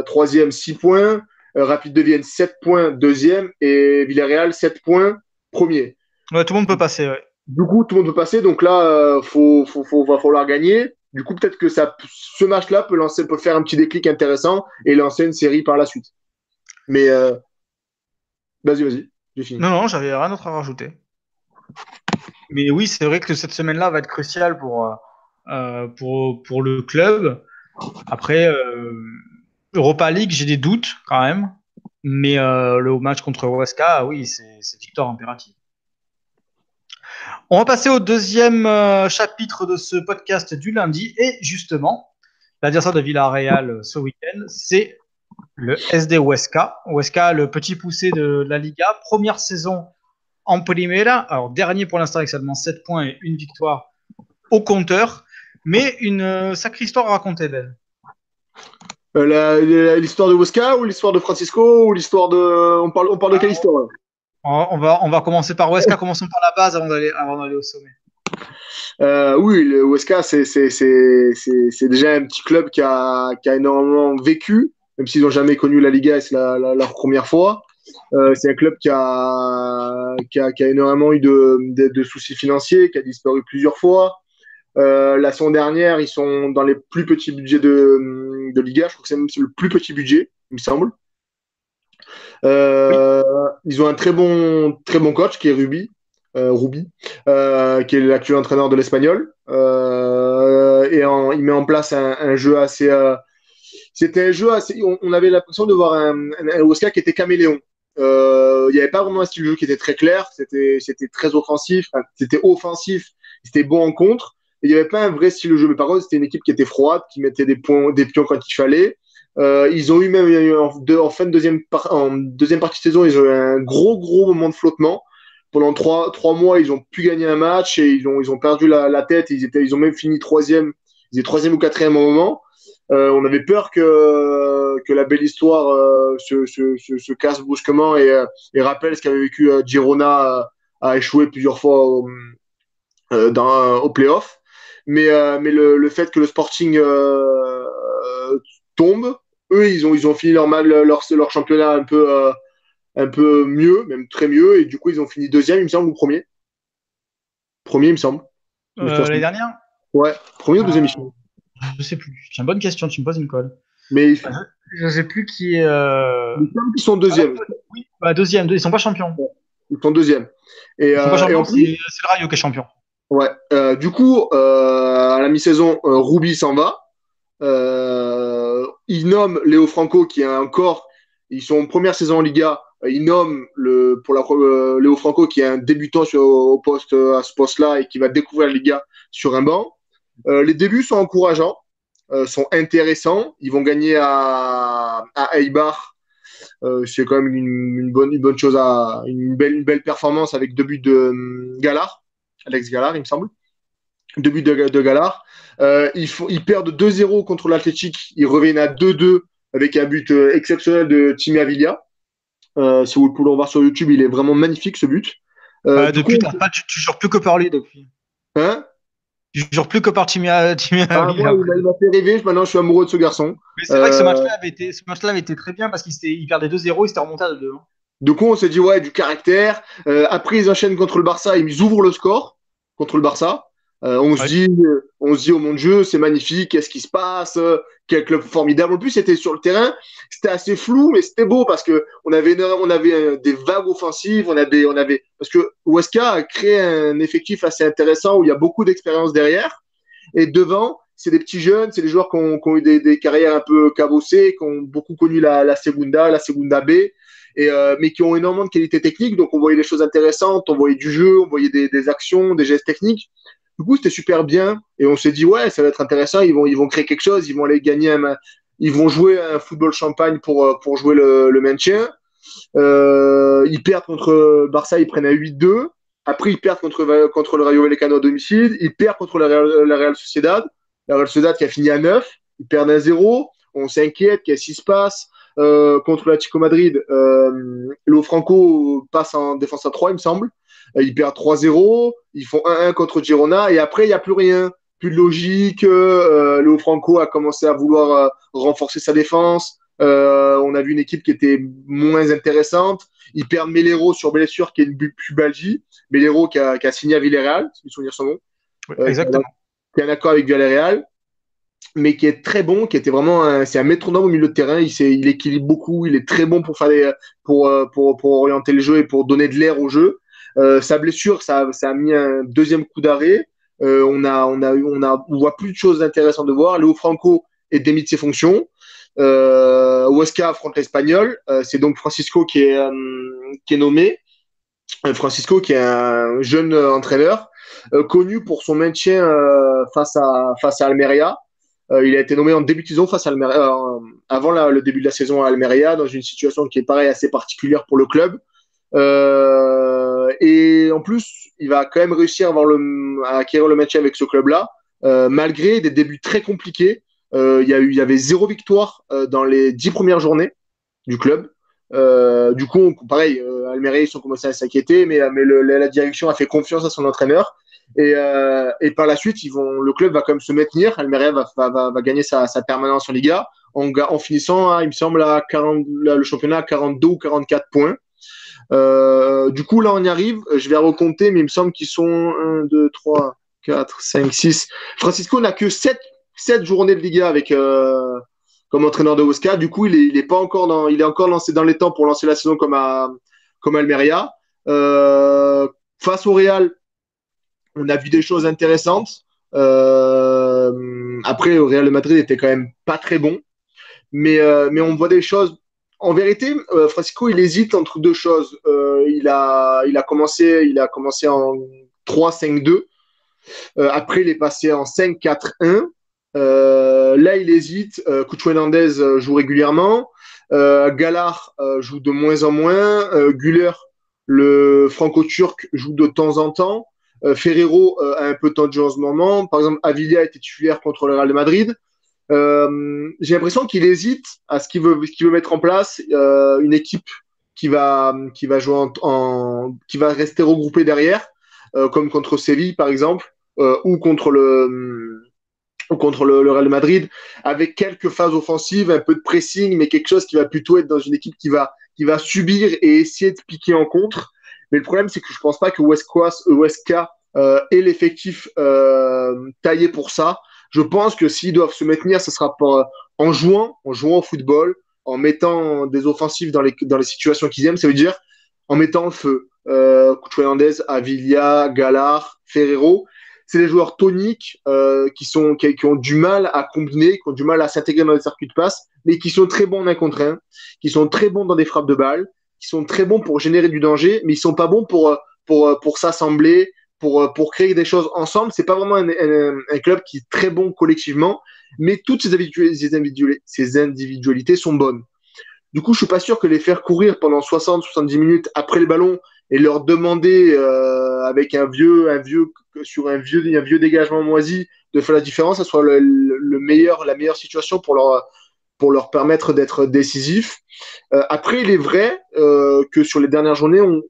Speaker 2: troisième, 6 points. Rapide de Vienne, 7 points, deuxième. Et Villarreal, 7 points, premier.
Speaker 1: Ouais, tout le monde peut passer. Ouais.
Speaker 2: Du coup, tout le monde peut passer. Donc là, faut, faut, faut, va falloir gagner. Du coup, peut-être que ça, ce match-là peut, lancer, peut faire un petit déclic intéressant et lancer une série par la suite. Mais euh... vas-y, vas-y, j'ai fini.
Speaker 1: Non, non, j'avais rien d'autre à rajouter. Mais oui, c'est vrai que cette semaine-là va être cruciale pour, euh, pour, pour le club. Après, euh, Europa League, j'ai des doutes quand même. Mais euh, le match contre Huesca, oui, c'est victoire impérative. On va passer au deuxième euh, chapitre de ce podcast du lundi. Et justement, l'adversaire de Villarreal euh, ce week-end, c'est le SD Huesca. Huesca, le petit poussé de la Liga. Première saison en Primera. Alors, dernier pour l'instant avec seulement 7 points et une victoire au compteur. Mais une sacrée histoire à raconter, Ben.
Speaker 2: L'histoire de Huesca ou l'histoire de Francisco ou l'histoire de. On parle, on parle de quelle histoire
Speaker 1: on va, on va commencer par Weska, commençons par la base avant d'aller, avant d'aller au sommet.
Speaker 2: Euh, oui, le Weska, c'est, c'est, c'est, c'est, déjà un petit club qui a, qui a énormément vécu, même s'ils n'ont jamais connu la Liga et c'est la, leur première fois. Euh, c'est un club qui a, qui a, qui a énormément eu de, de, de, soucis financiers, qui a disparu plusieurs fois. Euh, la saison dernière, ils sont dans les plus petits budgets de, de Liga. Je crois que c'est le plus petit budget, il me semble. Euh, ils ont un très bon, très bon coach qui est Ruby, euh, Ruby, euh, qui est l'actuel entraîneur de l'Espagnol. et il met en place un, jeu assez. C'était un jeu assez. On, avait l'impression de voir un, Oscar qui était caméléon. Il n'y avait pas vraiment un style de jeu qui était très clair. C'était très offensif. c'était offensif. C'était bon en contre. Il n'y avait pas un vrai style de jeu. Mais par contre, c'était une équipe qui était froide, qui mettait des, points, des pions quand il fallait. Euh, ils ont eu même en, fin de deuxième, partie de saison, ils ont eu un gros gros moment de flottement. Pendant trois, trois mois, ils ont pu gagner un match et ils ont, ils ont perdu la, tête. Ils, étaient, ils ont même fini troisième, ils étaient troisième ou quatrième au moment. Euh, on avait peur que, que la belle histoire euh, se, se, se, se, casse brusquement et, et rappelle ce qu'avait vécu Girona a échoué plusieurs fois au, dans, au playoff. Mais, mais le, le, fait que le Sporting tombe, eux, ils ont, ils ont fini leur, leur, leur championnat un peu, euh, un peu mieux, même très mieux, et du coup, ils ont fini deuxième, il me semble, ou premier Premier, il me semble.
Speaker 1: Euh, L'année dernière?
Speaker 2: Ouais, premier ou deuxième,
Speaker 1: ah, Je sais plus. C'est une bonne question, tu me poses une colle.
Speaker 2: Mais
Speaker 1: je, ne sais plus qui est. Euh...
Speaker 2: Ils sont deuxième.
Speaker 1: Ah, oui, bah, deuxième, ils sont pas champions.
Speaker 2: Ils sont deuxième. Et,
Speaker 1: ils sont pas euh, c'est le Rayo qui est champion.
Speaker 2: Ouais. Euh, du coup, à la mi-saison, Ruby s'en va. Il nomme Léo Franco qui est encore, ils sont en première saison en Liga. Il nomme le, pour la, euh, Léo Franco qui est un débutant au poste, à ce poste-là et qui va découvrir la Liga sur un banc. Euh, les débuts sont encourageants, euh, sont intéressants. Ils vont gagner à, à. Euh, c'est quand même une, bonne, une bonne chose à une belle, belle performance avec deux buts de Galard, Alex Galard, il me semble. Deux buts de, de Galard. Euh, ils, perdent 2-0 contre l'Athletic. Ils reviennent à 2-2 avec un but euh, exceptionnel de Timmy Avila. Euh, si vous le pouvez voir sur YouTube, il est vraiment magnifique ce but.
Speaker 1: Euh, depuis, coup, pas, tu, tu jures plus que par lui depuis.
Speaker 2: Hein?
Speaker 1: Je jure plus que par Timmy, Timmy
Speaker 2: ah, Avila. Moi, il m'a fait rêver. Maintenant, je suis amoureux de ce garçon.
Speaker 1: Mais c'est vrai que ce match-là avait, match avait été très bien parce qu'il il perdait 2-0, il s'était remonté à 2
Speaker 2: hein. Du coup, on s'est dit, ouais, du caractère. Euh, après, ils enchaînent contre le Barça, ils ouvrent le score contre le Barça. Euh, on, se dit, on se dit, oh mon Dieu, c'est magnifique, qu'est-ce qui se passe Quel club formidable. En plus, c'était sur le terrain, c'était assez flou, mais c'était beau parce que on avait, on avait euh, des vagues offensives, on avait, on avait, parce que Weska a créé un effectif assez intéressant où il y a beaucoup d'expérience derrière. Et devant, c'est des petits jeunes, c'est des joueurs qui ont, eu des, carrières un peu cabossées, qui ont beaucoup connu la, la Segunda, la Segunda B, euh, mais qui ont énormément de qualité technique. Donc on voyait des choses intéressantes, on voyait du jeu, on voyait des, actions, des gestes techniques. Du coup, c'était super bien. Et on s'est dit, ouais, ça va être intéressant. Ils vont, ils vont créer quelque chose. Ils vont aller gagner un, ils vont jouer un football champagne pour, euh, pour jouer le, le maintien. Euh, ils perdent contre Barça, ils prennent un 8-2. Après, ils perdent contre, contre le Rayo Vallecano à domicile. Ils perdent contre la Real, la Sociedad. La Real Sociedad qui a fini à 9. Ils perdent un 0. On s'inquiète, qu'est-ce qui se passe euh, Contre la Chico Madrid, euh, Franco passe en défense à 3, il me semble. Euh, ils perdent 3-0. Ils font 1-1 contre Girona. Et après, il n'y a plus rien. Plus de logique. Euh, le Franco a commencé à vouloir euh, renforcer sa défense. On a vu une équipe qui était moins intéressante. Ils perdent Melero sur blessure, qui est une pubalgie. Melero qui a, qui a signé à Villarreal, si je me souviens son nom.
Speaker 1: Oui, exactement.
Speaker 2: Qui est un accord avec Villarreal, mais qui est très bon, qui était vraiment c'est un métronome au milieu de terrain. Il, il équilibre beaucoup, il est très bon pour faire des, pour, pour, pour orienter le jeu et pour donner de l'air au jeu. Euh, sa blessure, ça, ça a mis un deuxième coup d'arrêt. Euh, on a, on a, on a, on voit plus de choses intéressantes de voir. Léo Franco est démis de ses fonctions. Euh, Huesca affronte l'Espagnol. Euh, c'est donc Francisco qui est, euh, qui est nommé. Euh, Francisco qui est un jeune entraîneur connu pour son maintien face à face à Almeria. Il a été nommé en début de saison face à Almeria, avant la, le début de la saison à Almeria, dans une situation qui est pareil assez particulière pour le club. et en plus, il va quand même réussir à, avoir le, à acquérir le match avec ce club-là, malgré des débuts très compliqués. Euh, il y, avait zéro victoire euh, dans les dix premières journées du club. Euh, du coup, pareil, euh, Almeria, ils ont commencé à s'inquiéter, mais, la direction a fait confiance à son entraîneur. Et, euh, et par la suite, le club va quand même se maintenir. Almeria va, gagner sa, permanence en Liga en, finissant, à, il me semble, à 40, là, le championnat à 42 ou 44 points. Euh, du coup, là, on y arrive. Je vais recompter, mais il me semble qu'ils sont 1, 2, 3, 4, 5, 6. Francisco n'a que 7 sept journées de Liga avec euh, comme entraîneur de Oscar. Du coup, il est, pas encore dans, il est encore lancé dans les temps pour lancer la saison comme comme Almeria. Face au Real, on a vu des choses intéressantes. Euh, après, au Real Madrid était quand même pas très bon, mais euh, mais on voit des choses. En vérité, euh, Francisco, il hésite entre deux choses. Il a il a commencé il a commencé en 3-5-2. après, il est passé en 5-4-1. Euh, là, il hésite. Euh, euh, joue régulièrement. Euh, joue de moins en moins. Güller, le franco-turc, joue de temps en temps. Ferrero a un peu jeu en ce moment. Par exemple, Avilia était titulaire contre le Real Madrid. J'ai l'impression qu'il hésite à ce qu'il veut, mettre en place une équipe qui va, qui va jouer en, qui va rester regroupée derrière, comme contre Séville par exemple, ou contre le contre le, Real Madrid, avec quelques phases offensives, un peu de pressing, mais quelque chose qui va plutôt être dans une équipe qui va, qui va subir et essayer de piquer en contre. Mais le problème, c'est que je pense pas que Wesk euh, ait l'effectif euh, taillé pour ça. Je pense que s'ils doivent se maintenir, ce sera pour, en jouant, en jouant au football, en mettant des offensives dans les, dans les situations qu'ils aiment, ça veut dire en mettant le feu. Euh, Hernandez, Avilla, Galard, Ferrero, c'est des joueurs toniques euh, qui, sont, qui, ont du mal à combiner, qui ont du mal à s'intégrer dans les circuits de passe, mais qui sont très bons en un contre un, qui sont très bons dans des frappes de balles, qui sont très bons pour générer du danger, mais ils sont pas bons pour, pour, pour s'assembler, pour, pour créer des choses ensemble. C'est pas vraiment un, club qui est très bon collectivement, mais toutes ces individualités, ces individualités sont bonnes. Du coup, je suis pas sûr que les faire courir pendant 60-70 minutes après le ballon et leur demander euh, avec un vieux, un vieux, sur un vieux, un vieux dégagement moisi de faire la différence, ça soit le meilleur, la meilleure situation pour leur, pour leur permettre d'être décisifs. Euh, après, il est vrai euh, que sur les dernières journées, on,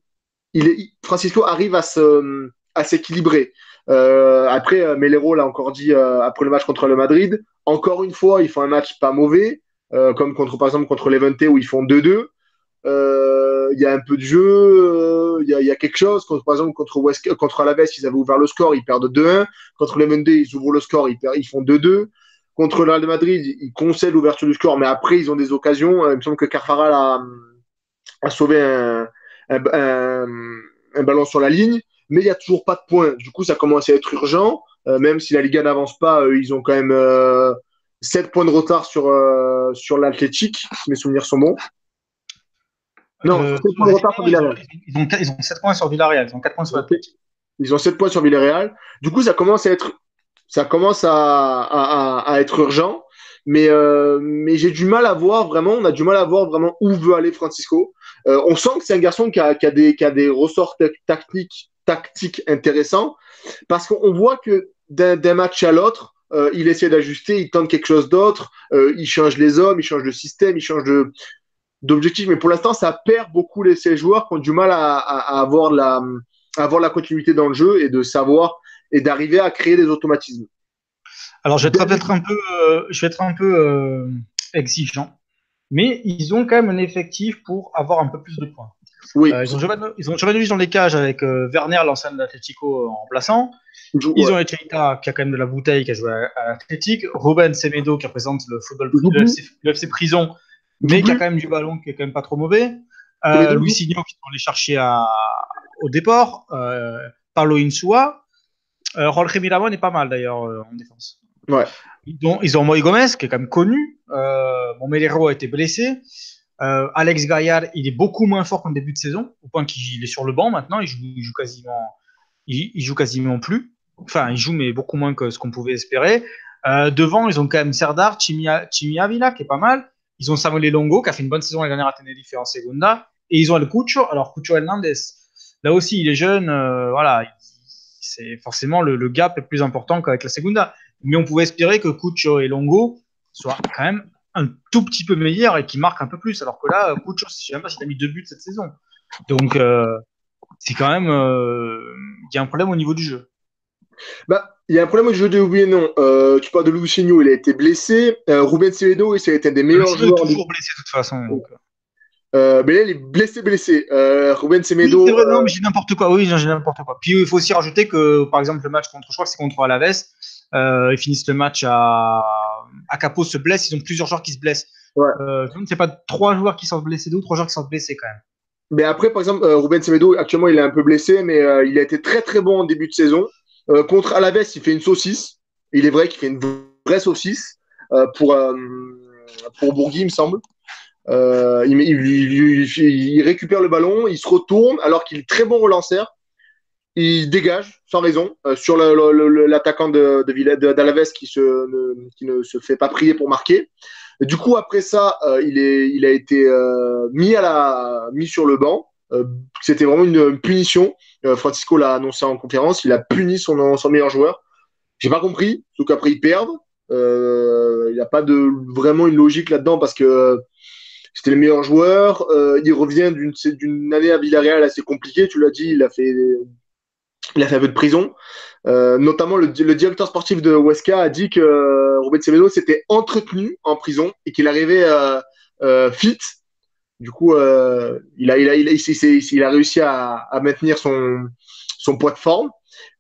Speaker 2: il Francisco arrive à se, à s'équilibrer. Euh, après, Melero l'a encore dit après le match contre le Madrid. Encore une fois, ils font un match pas mauvais, comme contre par exemple contre Levante où ils font 2-2 il y a un peu de jeu, il y, a, quelque chose. Contre, par exemple, contre, West, contre Alaves, ils avaient ouvert le score, ils perdent 2-1. Contre les Mendes, ils ouvrent le score, ils, ils font 2-2. Contre le Real de Madrid, ils concèdent l'ouverture du score, mais après, ils ont des occasions. Il me semble que Carfaral a, a sauvé un, un, un, un, ballon sur la ligne, mais il n'y a toujours pas de points. Du coup, ça commence à être urgent. même si la Liga n'avance pas, ils ont quand même 7 points de retard sur, sur l'Athletic, si mes souvenirs sont bons.
Speaker 1: Non, euh, 7 points de retard sur Villarreal. Ils ont, ils ont 7 points sur Villarreal, ils ont 4 points sur l'Athletic.
Speaker 2: Ils ont 7 points sur Villarreal. Du coup, ça commence à être, ça commence à, être urgent. Mais, euh, mais j'ai du mal à voir vraiment, on a du mal à voir vraiment où veut aller Francisco. Euh, on sent que c'est un garçon qui a, des, ressorts tactiques, tactiques intéressants parce qu'on voit que d'un match à l'autre, euh, il essaie d'ajuster, il tente quelque chose d'autre, il change les hommes, il change le système, il change de d'objectif. Mais pour l'instant, ça perd beaucoup les, ces joueurs qui ont du mal à avoir la continuité dans le jeu et de savoir et d'arriver à créer des automatismes.
Speaker 1: Alors, je vais être un peu, euh, je vais être un peu euh, exigeant, mais ils ont quand même un effectif pour avoir un peu plus de points.
Speaker 2: Oui.
Speaker 1: Euh, ils ont Giovanni, ils ont Giovanni dans les cages avec Werner, l'ancien de l'Atletico, en plaçant. Ils ouais. ont Echeita, qui a quand même de la bouteille, qui a joué à, l'Athletic. Ruben Semedo, qui représente le football, le FC, le FC Prison, mais qui a quand même du ballon, qui est quand même pas trop mauvais. Louis Signo, qui sont allés chercher à, au départ. Paulo Insua. Euh, Jorge Miramon est pas mal d'ailleurs en défense.
Speaker 2: Ouais.
Speaker 1: Ils ont, ils ont Moïse Gomez, qui est quand même connu. Euh, bon, Melero a été blessé. Euh, Alex Gaillard, il est beaucoup moins fort qu'en début de saison, au point qu'il est sur le banc maintenant. Il joue, il joue quasiment, il, il, joue quasiment plus. Enfin, il joue, mais beaucoup moins que ce qu'on pouvait espérer. Euh, devant, ils ont quand même Serdar, Chimia, Chimia Avila, qui est pas mal. Ils ont Samuel Longo, qui a fait une bonne saison l'année dernière à Tenerife en Segunda. Et ils ont le Cucho. Alors, Cucho Hernandez, là aussi, il est jeune. Euh, voilà, c'est forcément le, le, gap est plus important qu'avec la Segunda mais on pouvait espérer que Cucho et Longo soient quand même un tout petit peu meilleurs et qui marquent un peu plus. Alors que là, Cucho, je sais même pas s'il a mis deux buts cette saison. Donc, euh, c'est quand même. Il euh, y a un problème au niveau du jeu.
Speaker 2: Bah, il y a un problème au jeu de oui non. Euh, tu parles de Lucinho, il a été blessé. Ruben Ceredo, il a été un des meilleurs joueurs.
Speaker 1: Il est toujours blessé de toute façon. Donc.
Speaker 2: Euh, mais là, il est blessé, blessé. Euh, Ruben Semedo.
Speaker 1: Oui, vrai, non, mais j'ai n'importe quoi. Oui, j'ai n'importe quoi. Puis il faut aussi rajouter que, par exemple, le match contre, je crois que c'est contre Alaves, euh, ils finissent le match à, à Capo se blesse. Ils ont plusieurs joueurs qui se blessent.
Speaker 2: Ouais.
Speaker 1: Euh, c'est pas trois joueurs qui sont blessés, deux ou trois joueurs qui sont blessés quand même.
Speaker 2: Mais après, par exemple, euh, Ruben Semedo, actuellement, il est un peu blessé, mais euh, il a été très très bon en début de saison. Euh, contre Alaves, il fait une saucisse. Il est vrai qu'il fait une vraie saucisse pour, pour Bourgui, il me semble. Euh, il, récupère le ballon, il se retourne alors qu'il est très bon relanceur. Il dégage sans raison euh, sur l'attaquant de, de, d'Alaves qui, ne, se fait pas prier pour marquer. Du coup, après ça, euh, il, a été mis, sur le banc. C'était vraiment une, punition. Francisco l'a annoncé en conférence. Il a puni son, meilleur joueur. J'ai pas compris, sauf qu'après ils perdent. Il n'y a pas vraiment une logique là-dedans parce que c'était le meilleur joueur. Euh, il revient d'une année à Villarreal assez compliquée. Tu l'as dit, il a fait, il a fait un peu de prison. Euh, notamment, le, le, directeur sportif de Huesca a dit que euh, Robert Semedo s'était entretenu en prison et qu'il arrivait euh, euh, fit. Du coup, il, a, il, a, il, a, il, il, a réussi à, à maintenir son, son poids de forme.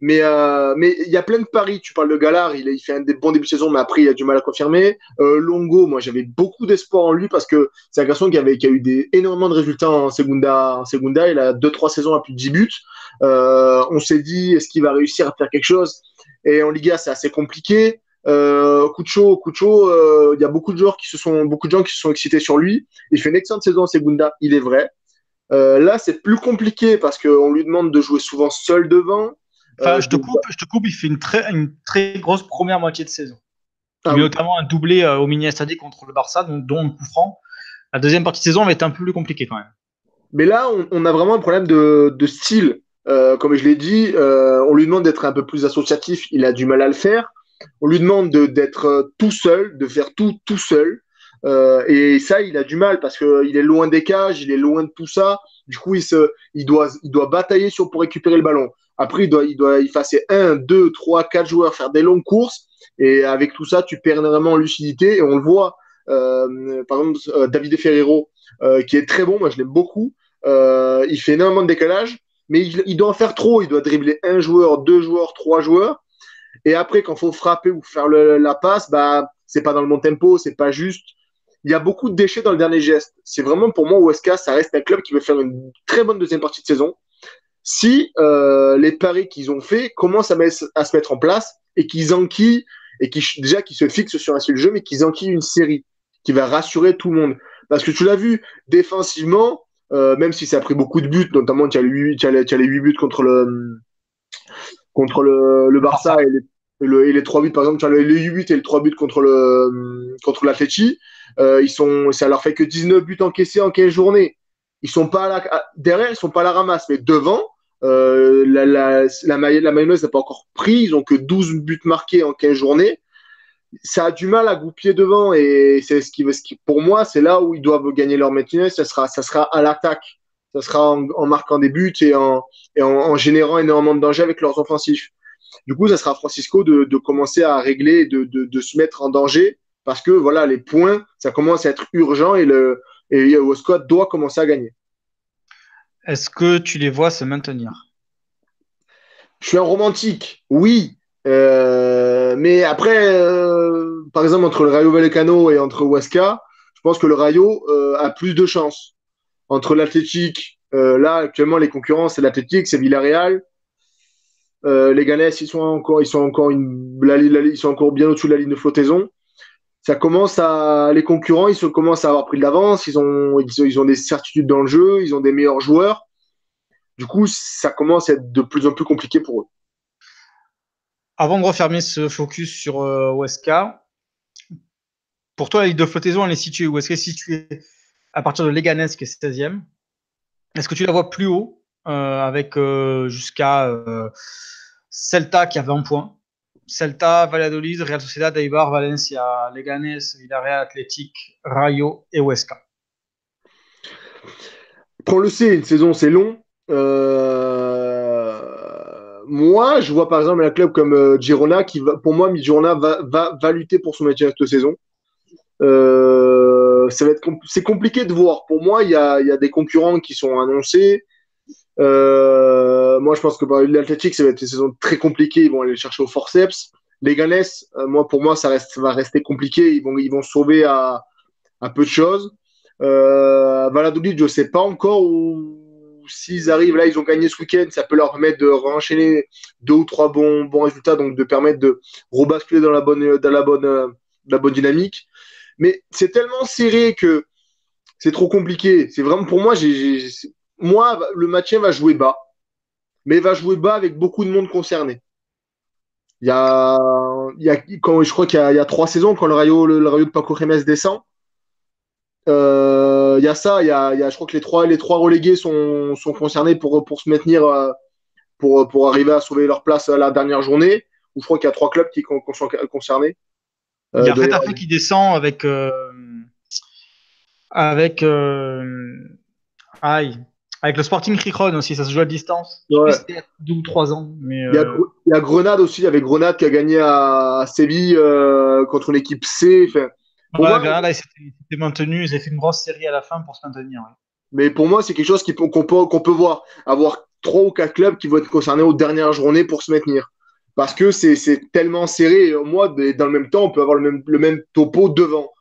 Speaker 2: Mais euh, mais il y a plein de paris. Tu parles de Galard, il, fait un des bons débuts de saison, mais après il a du mal à confirmer. Euh, Longo, moi j'avais beaucoup d'espoir en lui parce que c'est un garçon qui avait qui a eu des énormément de résultats en Segunda. En Segunda, il a deux trois saisons à plus de 10 buts. Euh, on s'est dit est-ce qu'il va réussir à faire quelque chose? Et en Liga, c'est assez compliqué. Euh, Cucho, il y a beaucoup de joueurs qui se sont, beaucoup de gens qui se sont excités sur lui. Il fait une excellente saison en Segunda, il est vrai. Là, c'est plus compliqué parce qu'on lui demande de jouer souvent seul devant.
Speaker 1: Enfin, euh, je, te coupe, je te coupe, il fait une très, une très grosse première moitié de saison. Ah, il oui. notamment un doublé euh, au mini stade contre le Barça, donc, dont un coup franc. La deuxième partie de saison va être un peu plus compliquée quand même.
Speaker 2: Mais là, on, on a vraiment un problème de, de style. Euh, comme je l'ai dit, euh, on lui demande d'être un peu plus associatif, il a du mal à le faire. On lui demande d'être tout seul, de faire tout tout seul. Euh, et ça, il a du mal parce qu'il est loin des cages, il est loin de tout ça. Du coup, il, se, il, doit, il doit batailler sur, pour récupérer le ballon. Après, il doit, il doit effacer un, deux, trois, quatre joueurs, faire des longues courses. Et avec tout ça, tu perds en lucidité. Et on le voit, euh, par exemple, euh, David Ferrero, euh, qui est très bon, moi je l'aime beaucoup. Euh, il fait énormément de décalage, mais il, il, doit en faire trop. Il doit dribbler un joueur, deux joueurs, trois joueurs. Et après, quand faut frapper ou faire le, la passe, bah, c'est pas dans le bon tempo, c'est pas juste il y a beaucoup de déchets dans le dernier geste. C'est vraiment pour moi Huesca, ça reste un club qui veut faire une très bonne deuxième partie de saison. Si euh, les paris qu'ils ont fait commencent à, à, se mettre en place, et qu'ils enquillent, et qui déjà qui se fixent sur un seul jeu, mais qu'ils enquillent une série qui va rassurer tout le monde. Parce que tu l'as vu, défensivement, euh, même si ça a pris beaucoup de buts, notamment tu as, les, tu as, les, 8 buts contre le, contre le, le Barça et les, le, et les 3 buts, par exemple, tu as les 8 buts et les 3 buts contre le contre l'Atleti. Euh, ils sont, ça leur fait que 19 buts encaissés en 15 journées. Ils sont pas à la, derrière, ils sont pas à la ramasse, mais devant, euh, la, la, n'a pas encore pris. Ils ont que 12 buts marqués en 15 journées ça a du mal à goupiller devant et c'est ce qui, pour moi, c'est là où ils doivent gagner leur matinée. Ça sera, ça sera à l'attaque. Ça sera en, marquant des buts et, en, générant énormément de danger avec leurs offensifs. Du coup, ça sera à Francisco de, commencer à régler, de, se mettre en danger parce que voilà, les points, ça commence à être urgent et le et doit commencer à gagner.
Speaker 1: Est-ce que tu les vois se maintenir?
Speaker 2: Je suis un romantique, oui, euh, mais après, euh, par exemple, entre le Rayo Vallecano et entre Huesca, je pense que le Rayo euh, a plus de chances. Entre l'Athletic, là, actuellement, les concurrents, c'est l'Athletic, c'est Villarreal. les Ganais, ils sont encore, ils sont encore une, ils sont encore bien au-dessus de la ligne de flottaison. Ça commence à, les concurrents, ils se commencent à avoir pris de l'avance. Ils ont, ils des certitudes dans le jeu, ils ont des meilleurs joueurs. Du coup, ça commence à être de plus en plus compliqué pour eux.
Speaker 1: Avant de refermer ce focus sur euh, pour toi, la Ligue de flottaison, elle est située où? Est-ce qu'elle est située à partir de Leganés, qui est 16e Est-ce que tu la vois plus haut, euh, avec euh, jusqu'à Celta qui a 20 points? Celta, Valladolid, Real Sociedad, Eibar, Valencia, Leganés, Villarreal, Athletic, Rayo et Huesca.
Speaker 2: On le sait, une saison c'est long. moi, je vois par exemple un club comme euh, Girona qui, va, pour moi, Girona va, va, lutter pour son maintien cette saison. Euh, c'est compliqué de voir. Pour moi, il y a, des concurrents qui sont annoncés. Euh, moi, je pense que l'Athletic, ça va être une saison très compliquée. Ils vont aller chercher au forceps. Les Ganes, euh, moi, pour moi, ça, reste, va rester compliqué. Ils vont, ils vont sauver à, à peu de choses. Euh, je ne sais pas encore où s'ils arrivent là, ils ont gagné ce week-end, ça peut leur permettre de renchaîner deux ou trois bons, bons résultats, donc de permettre de rebasculer dans la bonne, dans la bonne, la bonne dynamique. Mais c'est tellement serré que c'est trop compliqué. C'est vraiment pour moi, j'ai, moi, le match va jouer bas, mais va jouer bas avec beaucoup de monde concerné. Il y a, il y a quand, je crois qu'il y, y, a trois saisons quand le Rayo, le, Rayo de Paco Remes descend. Euh, il euh, y a ça, il y a, y a, je crois que les trois, les trois relégués sont, sont concernés pour, pour se maintenir, euh, pour, pour arriver à sauver leur place à la dernière journée. Ou je crois qu'il y a trois clubs qui, sont concernés.
Speaker 1: Euh, il y a Retafe qui descend avec. avec. aïe. Avec le Sporting Ricron aussi, ça se joue à distance. Ouais. Deux ou trois ans. Mais
Speaker 2: il, y a, il, y a, Grenade aussi, Grenade qui a gagné à Séville contre une équipe C. Enfin,
Speaker 1: Ouais, là, ils s'étaient maintenus, ils ont fait une grosse série à la fin pour se maintenir.
Speaker 2: Mais pour moi, c'est quelque chose qu'on peut, voir. Avoir trois ou quatre clubs qui vont être concernés aux dernières journées pour se maintenir. Parce que c'est tellement serré. Moi, dans le même temps, on peut avoir le même, le même topo devant.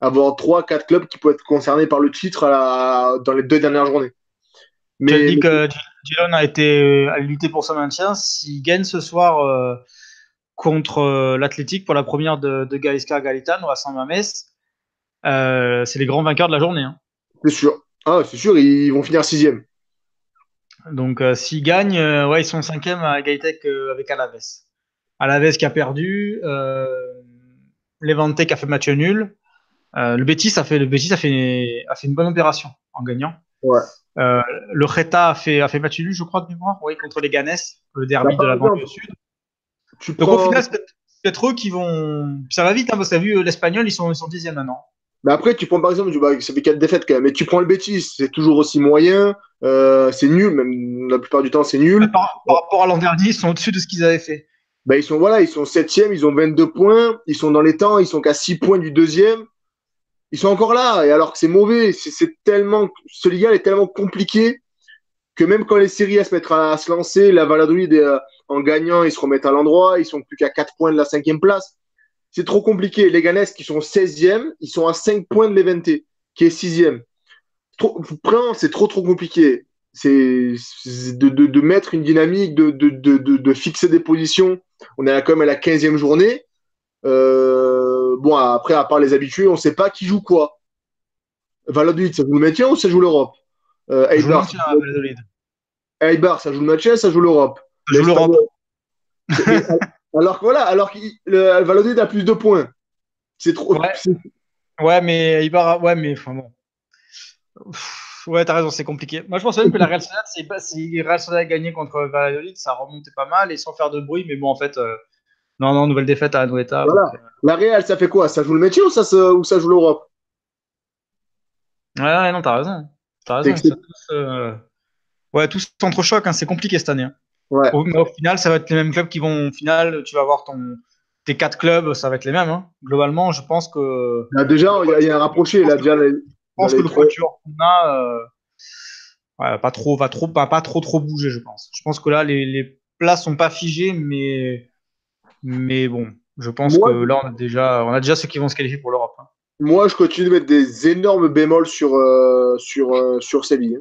Speaker 2: Avoir trois, quatre clubs qui peuvent être concernés par le titre à dans les deux dernières journées.
Speaker 1: Mais, as dit que Gilon a été à lutter pour son maintien. S'il gagne ce soir, euh, contre euh, l'Athletic pour la première de, de Gaisca Galitano à San Mames. Euh, c'est les grands vainqueurs de la journée. Hein.
Speaker 2: C'est sûr. Ah, c'est sûr, ils vont finir sixième.
Speaker 1: Donc, euh, s'ils gagnent, ouais, ils sont cinquième à égalité avec Alaves. Alaves qui a perdu, Levante qui a fait match nul. le Betis a fait, le Betis a fait, a fait une bonne opération en gagnant.
Speaker 2: Ouais.
Speaker 1: Le Reta a fait, a fait match nul, je crois, de mémoire, oui, contre les Ganes, le derby de la banlieue sud. Donc au final, c'est peut-être eux qui vont. Ça va vite, hein, parce que vu euh, l'Espagnol, ils sont, ils sont dixième maintenant.
Speaker 2: Mais après, tu prends par exemple, bah, ça fait quatre défaites quand même, mais tu prends le Betis, c'est toujours aussi moyen, euh, c'est nul, même la plupart du temps, c'est nul.
Speaker 1: Par, rapport à l'an dernier, ils sont au-dessus de ce qu'ils avaient fait.
Speaker 2: Bah, ils sont voilà, ils sont septième, ils ont 22 points, ils sont dans les temps, ils sont qu'à 6 points du deuxième. Ils sont encore là, et alors que c'est mauvais, c'est tellement, ce Liga est tellement compliqué que même quand les séries à se mettre à, se lancer, la Valladolid euh, en gagnant, ils se remettent à l'endroit, ils sont plus qu'à 4 points de la cinquième place. C'est trop compliqué. Les Ganes qui sont 16e, ils sont à 5 points de l'Eventé, qui est 6e. C'est trop trop compliqué. c'est de, mettre une dynamique, de, de, de, fixer des positions. On est quand même à la 15e journée. Euh, bon, après, à part les habitués, on ne sait pas qui joue quoi. Valladolid, ça joue le maintien ou ça joue l'Europe?
Speaker 1: Euh, Eibar, ça,
Speaker 2: Eibar, ça joue le maintien, ça joue l'Europe.
Speaker 1: Ça joue l'Europe. <laughs>
Speaker 2: alors que voilà, alors que le Valladolid a plus de points. C'est trop.
Speaker 1: Ouais. ouais, mais Eibar, ouais, mais enfin bon. Ouais, t'as raison, c'est compliqué. Moi, je pense même que la Real Sociedad, si Real Sociedad a gagné contre Valladolid, ça remontait pas mal et sans faire de bruit. Mais bon, en fait, euh, non, non, nouvelle défaite à Anoeta.
Speaker 2: Voilà. Euh, la Real, ça fait quoi? Ça joue le métier ou ça, ou ça joue l'Europe?
Speaker 1: Ouais, non, t'as raison. T'as raison. Tous, euh... Ouais, tous choc, hein, c'est compliqué cette année. Hein.
Speaker 2: Ouais.
Speaker 1: Au, mais au final, ça va être les mêmes clubs qui vont. Au final, tu vas avoir ton, tes quatre clubs, ça va être les mêmes. Hein. Globalement, je pense que.
Speaker 2: Là, déjà, il y, a un rapproché. Là, déjà,
Speaker 1: je pense que le voiture qu'on a euh, pas trop, va trop, pas, pas trop trop bouger, je pense. Je pense que là, les, les places sont pas figées, mais mais bon, je pense que là, on a déjà, on a déjà ceux qui vont se qualifier pour l'Europe. Hein.
Speaker 2: Moi, je continue de mettre des énormes bémols sur euh, sur euh, sur Séville.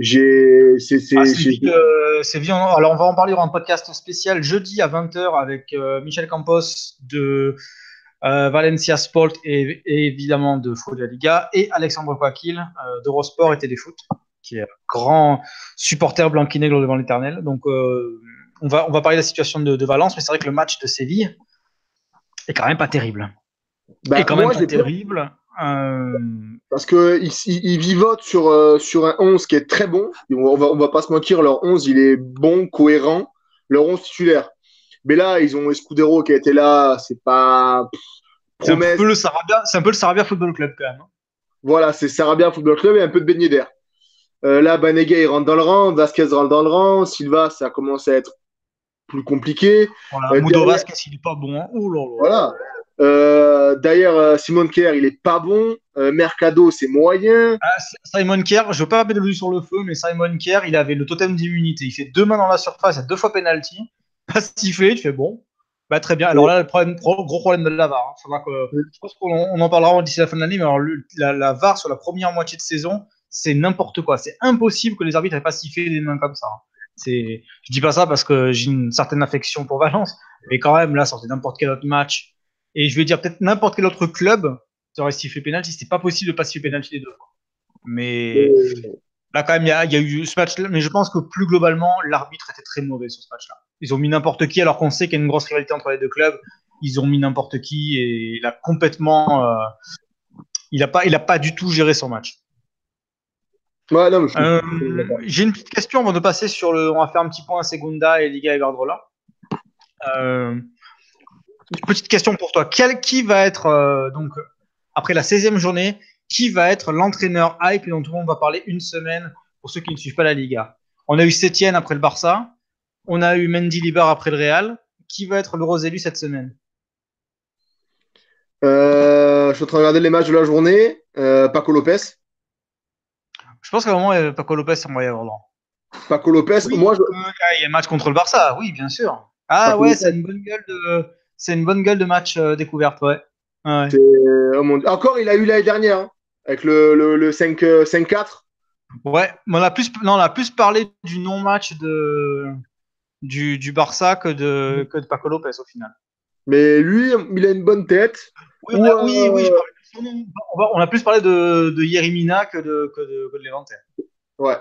Speaker 2: J'ai, c'est, c'est,
Speaker 1: ah, Séville, alors on va en parler dans un podcast spécial jeudi à 20h avec Michel Campos de euh, Valencia Sport et, évidemment de Foot de la Liga, et Alexandre Coaquil euh, d'Eurosport et Téléfoot, qui est un grand supporter blanc-nègre devant l'éternel. Donc euh, on, va, on va parler de la situation de, Valence, mais c'est vrai que le match de Séville est quand même pas terrible.
Speaker 2: Bah,
Speaker 1: est quand même pas terrible.
Speaker 2: Parce qu'ils il, vivotent sur, sur un 11 qui est très bon. On va, on va pas se mentir, leur 11 il est bon, cohérent. Leur 11 titulaire. Mais là, ils ont Escudero qui a été là, c'est pas.
Speaker 1: C'est un, peu le Sarabia, c'est un peu le Sarabia Football Club quand même. Hein.
Speaker 2: Voilà, c'est Sarabia Football Club et un peu de beignet d'air. Euh, là, Banega, il rentre dans le rang, Vasquez rentre dans le rang, Silva, ça commence à être plus compliqué.
Speaker 1: Voilà, euh, Mudo Vasquez, il est pas bon. Hein. Oh là là.
Speaker 2: Voilà. Euh, D'ailleurs, Simon Kerr, il est pas bon. Euh, Mercado, c'est moyen.
Speaker 1: Ah, Simon Kerr, je veux pas mettre de sur le feu, mais Simon Kerr, il avait le totem d'immunité. Il fait deux mains dans la surface, il a deux fois penalty <laughs> pas sifflé, tu fais bon, bah, très bien. Alors là, le problème, gros problème de la VAR. Hein. Que, je pense qu'on on en parlera d'ici la fin de l'année, mais alors la, VAR sur la première moitié de saison, c'est n'importe quoi. C'est impossible que les arbitres n'aient pas sifflé des mains comme ça. Hein. C'est, je dis pas ça parce que j'ai une certaine affection pour Valence, mais quand même, là, sortez n'importe quel autre match. Et je vais dire peut-être n'importe quel autre club qui aurait sifflé pénalty. C'est pas possible de pas siffler pénalty les deux. Mais là, quand même, il y, y a, eu ce match-là. Mais je pense que plus globalement, l'arbitre était très mauvais sur ce match-là. Ils ont mis n'importe qui alors qu'on sait qu'il y a une grosse rivalité entre les deux clubs. Ils ont mis n'importe qui et il a complètement. Euh, il n'a pas, il a pas du tout géré son match.
Speaker 2: Euh,
Speaker 1: j'ai une petite question avant de passer sur le. On va faire un petit point à Segunda et Liga Iberdrola. Euh, petite question pour toi. Quel, qui va être, euh, donc, après la 16e journée, qui va être l'entraîneur hype dont tout le monde va parler une semaine pour ceux qui ne suivent pas la Liga? On a eu Sétienne après le Barça. On a eu Mendy Libar après le Real. Qui va être le rose élu cette semaine?
Speaker 2: Euh, Je suis en train de regarder les matchs de la journée. Paco Lopez.
Speaker 1: Je pense qu'à un moment, euh, Paco Lopez, y avoir droit.
Speaker 2: Paco Lopez, moi. Je...
Speaker 1: Il y a un match contre le Barça, oui, bien sûr. Ah ouais, c'est une bonne gueule de, c'est une bonne gueule de match découverte, ouais.
Speaker 2: Oh Encore, il a eu l'année dernière, hein, avec le, le, le 5-4.
Speaker 1: Ouais, on a plus, non, on a plus parlé du non-match de, du, du Barça que de, que de Paco Lopez au final.
Speaker 2: Mais lui, il a une bonne tête.
Speaker 1: Oui, oui, oui, euh, on, a plus parlé de, de Yerimina que de, que de, que de
Speaker 2: Ouais.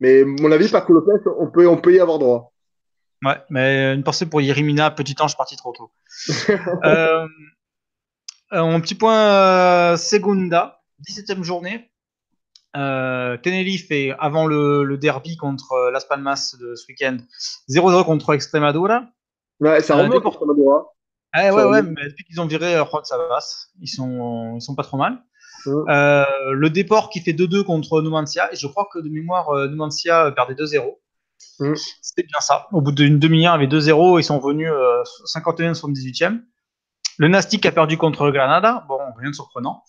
Speaker 2: Mais mon avis, Paco Lopez, on peut, on peut y avoir droit.
Speaker 1: Ouais, mais une pensée pour Yerimina, petit ange parti trop tôt. <laughs> euh, un petit point euh, Segunda, 17e journée. Euh, Tenerife est avant le, derby contre euh, Las Palmas de ce week-end 0-0 contre Extremadura.
Speaker 2: Ouais, ça euh, remonte pour Extremadura.
Speaker 1: ouais, ouais, mais depuis qu'ils ont viré Juan Savas, ils sont, ils sont pas trop mal. le Déport qui fait 2-2 contre Numancia, et je crois que de mémoire, Numancia perdait 2-0. Mm. C'était bien ça. Au bout d'une demi-heure, il y avait 2-0, ils sont venus 51 78e. Le Nastic a perdu contre Granada, bon, rien de surprenant.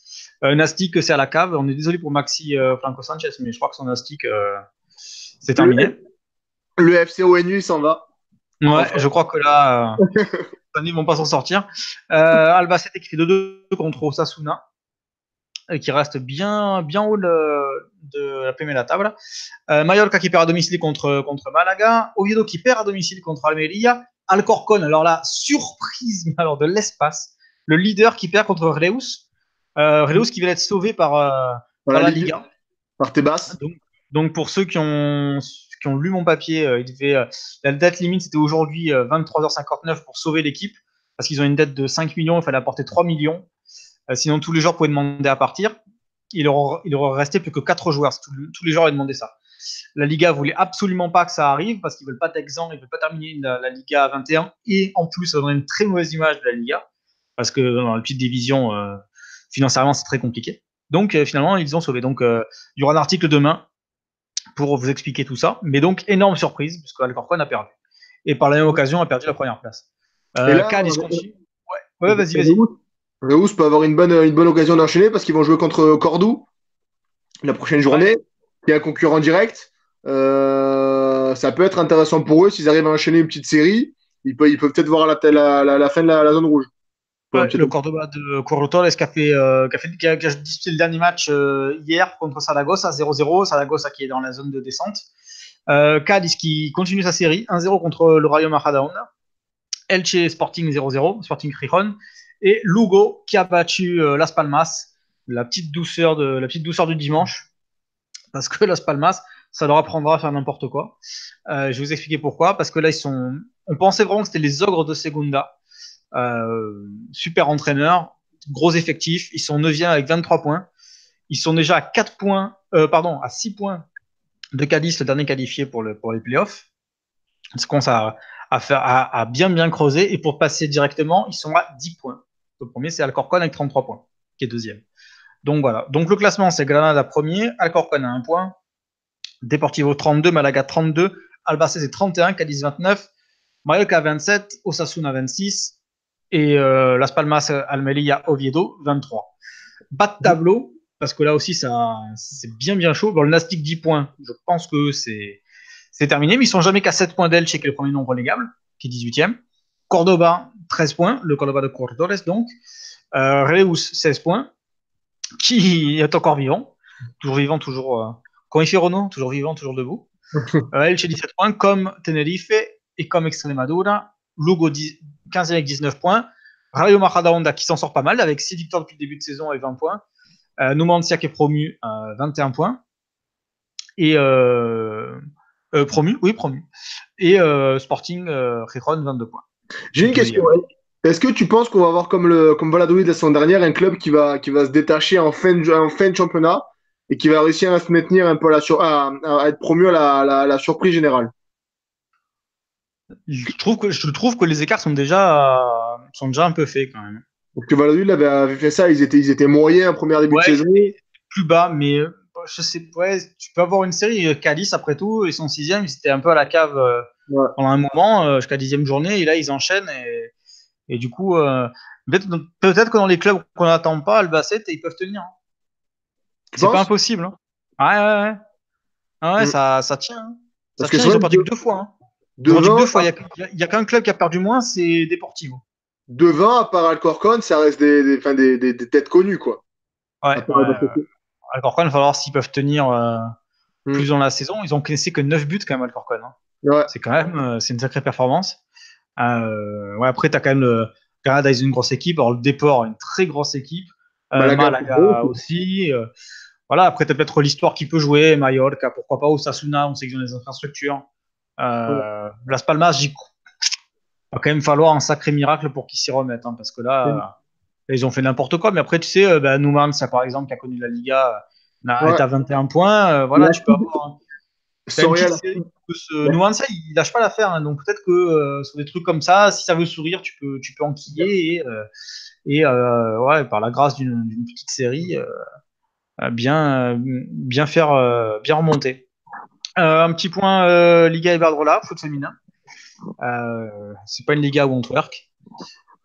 Speaker 1: Euh, Nastic, c'est à la cave. On est désolé pour Maxi euh, Franco Sanchez, mais je crois que son Nastic, euh, c'est terminé.
Speaker 2: Le, FC ONU s'en va.
Speaker 1: Ouais, je crois que là, <laughs> ils vont pas s'en sortir. Albacete qui fait 2-2 contre Osasuna, et qui reste bien, bien haut de la Primera Tabla. Euh, Mallorca qui perd à domicile contre, contre Malaga. Oviedo qui perd à domicile contre Almeria. Alcorcon, alors la surprise alors de l'espace. Le leader qui perd contre Reus. Euh, Reus qui vient d'être sauvé par, euh, par la Liga.
Speaker 2: Par Tebas.
Speaker 1: Donc, donc pour ceux qui ont, qui ont lu mon papier, euh, il devait, euh, la date limite c'était aujourd'hui 23h59 pour sauver l'équipe parce qu'ils ont une dette de 5 millions, il fallait apporter 3 millions. sinon tous les joueurs pouvaient demander à partir. Il aurait, il resté plus que 4 joueurs. Tous, les joueurs avaient demandé ça. La Liga voulait absolument pas que ça arrive parce qu'ils veulent pas d'exemple, ils veulent pas terminer la, Liga à 21 et en plus ça donnerait une très mauvaise image de la Liga parce que dans la petite division euh, financièrement c'est très compliqué. Donc euh, finalement ils ont sauvé. Donc euh, il y aura un article demain pour vous expliquer tout ça. Mais donc énorme surprise puisque Alcorcon a perdu et par la même occasion a perdu la première place.
Speaker 2: Euh,
Speaker 1: Cadiz continue. Ouais, ouais vas-y, vas-y.
Speaker 2: Reus peut avoir une bonne, une bonne occasion d'enchaîner parce qu'ils vont jouer contre Cordoue la prochaine journée. Il y a un concurrent direct. Euh, ça peut être intéressant pour eux s'ils arrivent à enchaîner une petite série. Ils peuvent, ils peuvent peut-être voir la, la, la, la, fin de la, zone rouge.
Speaker 1: Ouais, le Cordoba de Corrotores qui a, fait, euh, qui, a, fait, qui, a, qui a disputé le dernier match euh, hier contre Saragossa 0-0. Saragossa qui est dans la zone de descente. Euh, Cadiz qui continue sa série 1-0 contre le Rayo Majadahonda. Elche Sporting 0-0, Sporting Rijon. Et Lugo qui a battu euh, Las Palmas, la petite douceur de la petite douceur du dimanche parce que <laughs> Las Palmas, ça leur apprendra à faire n'importe quoi. Je vais vous expliquer pourquoi. Parce que là, ils sont. On pensait vraiment que c'était les ogres de Segunda. Euh, super entraîneur, gros effectif. Ils sont 9e avec 23 points. Ils sont déjà à 4 points, euh, pardon, à 6 points de Cadiz, le dernier qualifié pour, le, pour les playoffs. Faire, à, à, bien bien creuser. Et pour passer directement, ils sont à 10 points. Le premier, c'est Alcorcon avec 33 points, qui est deuxième. Donc voilà. Donc le classement, c'est Granada premier, Alcorcon à 1 point, Deportivo 32, Malaga 32, Albacete 31, Cadiz 29, Mallorca 27, Osasuna 26 et euh, Las Palmas, Almeria, Oviedo 23. Bas de tableau, parce que là aussi, ça, c'est bien bien chaud. Bon, le Nastic 10 points, je pense que c'est, c'est terminé, mais ils sont jamais qu'à 7 points d'Elche, qui est le premier nombre relégable, qui est 18e. Cordoba, 13 points, le Cordoba de Cordores donc. Euh, Reus, 16 points qui est encore vivant, toujours vivant, toujours. Euh, quand il fait Renault, toujours vivant, toujours debout. <laughs> euh, Elche 17 points, comme Tenerife et comme Extremadura. Lugo 10, 15 avec 19 points. Rayo Majadahonda qui s'en sort pas mal avec 6 victoires depuis le début de saison et 20 points. Euh, Numancia qui est promu, euh, 21 points. Et euh, euh, promu, oui, promu. Et Sporting Rijon 22 points.
Speaker 2: J'ai une question. Est-ce que tu penses qu'on va avoir comme le comme Valladolid la saison dernière un club qui va qui va se détacher en fin de, en fin de championnat et qui va réussir à se maintenir un peu à, la sur, à, à être promu à la, la, la, surprise générale?
Speaker 1: Je trouve que je trouve que les écarts sont déjà sont déjà un peu faits quand même.
Speaker 2: Que Valladolid avait, fait ça, ils étaient ils étaient moyens en première début
Speaker 1: ouais,
Speaker 2: de saison.
Speaker 1: Plus bas, mais je sais ouais, tu peux avoir une série Calice après tout, ils sont sixième, ils étaient un peu à la cave ouais. pendant un moment jusqu'à dixième journée et là ils enchaînent et et du coup, euh, peut-être peut que dans les clubs qu'on n'attend pas, Albacete, ils peuvent tenir. Hein. C'est pas impossible. Hein. Ouais, ouais, ouais. Ah ouais, mmh. ça, ça tient. Hein. Ça Parce tient, que ils ont perdu que deux fois. Devant, deux fois. Il n'y a, a qu'un club qui a perdu moins, c'est Deportivo.
Speaker 2: Devant, à part Alcorcon, ça reste des, des, enfin, des, des, des têtes connues, quoi.
Speaker 1: Ouais. ouais Alcorcon, il va falloir s'ils peuvent tenir euh, mmh. plus dans la saison. Ils ont connaissé que 9 buts quand même, Alcorcon. Hein.
Speaker 2: Ouais.
Speaker 1: C'est quand même euh, c'est une sacrée performance. Euh, ouais, après, tu as quand même le Canada, ils ont une grosse équipe. Alors, le Déport, une très grosse équipe. Euh, Malaga, Malaga aussi. Euh, voilà, après, tu as peut-être l'histoire qui peut jouer. Mallorca, pourquoi pas. Osasuna, on sait qu'ils ont des infrastructures. Euh, ouais. Las Palmas, j'y va quand même falloir un sacré miracle pour qu'ils s'y remettent. Hein, parce que là, ouais. ils ont fait n'importe quoi. Mais après, tu sais, bah, Newman, ça par exemple, qui a connu la Liga, ouais. est à 21 points. Euh, voilà, tu peux avoir. <laughs> Soria, ce Nuance, il lâche pas l'affaire, hein, donc peut-être que euh, sur des trucs comme ça, si ça veut sourire, tu peux, tu peux enquiller et, euh, et euh, ouais, par la grâce d'une petite série, euh, bien, bien faire, bien remonter. Un petit point Liga Iberdrola, foot féminin. c'est pas une Liga où on twerk.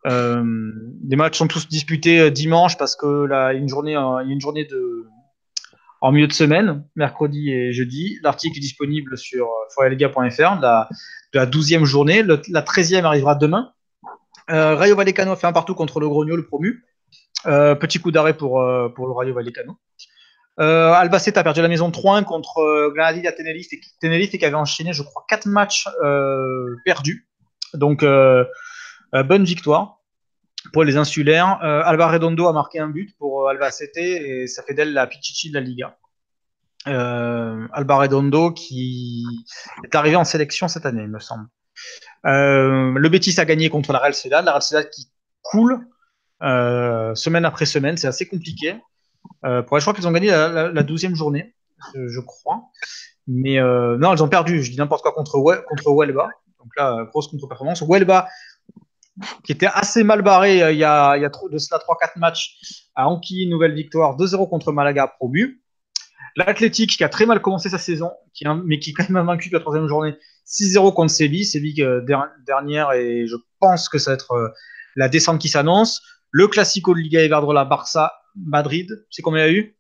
Speaker 1: les matchs sont tous disputés dimanche parce que là, il y a une journée, une journée en milieu de semaine, mercredi et jeudi. L'article est disponible sur foreliga.fr de la, de la 12e journée. La 13e arrivera demain. Euh, Rayo Vallecano fait un partout contre le Grogno, le promu. Euh, petit coup d'arrêt pour, euh, pour le Rayo Vallecano. Albacete a perdu la maison 3-1 contre Granadilla Tenerife qui avait enchaîné, je crois, 4 matchs perdus. Donc, bonne victoire pour les insulaires. Alba Redondo a marqué un but pour Albacete et ça fait d'elle la Pichichi de la Liga. Euh, Alba Redondo qui est arrivé en sélection cette année, il me semble. Euh, le Betis a gagné contre la Real Sociedad, la Real Sociedad qui coule euh, semaine après semaine, c'est assez compliqué. Euh, pour, je crois qu'ils ont gagné la, 12e journée, je, crois. Mais euh, non, ils ont perdu, je dis n'importe quoi, contre, contre Huelva. Donc là, grosse contre-performance. Huelva, qui était assez mal barré euh, il y a, il y a de cela 3-4 matchs, a enquillé nouvelle victoire 2-0 contre Malaga promu. L'Athletic qui a très mal commencé sa saison, mais qui quand même a vaincu la troisième journée 6-0 contre Séville. Séville euh, dernière et je pense que ça va être euh, la descente qui s'annonce. Le Classico de Liga Iberdrola Barça Madrid, c'est combien il y a eu?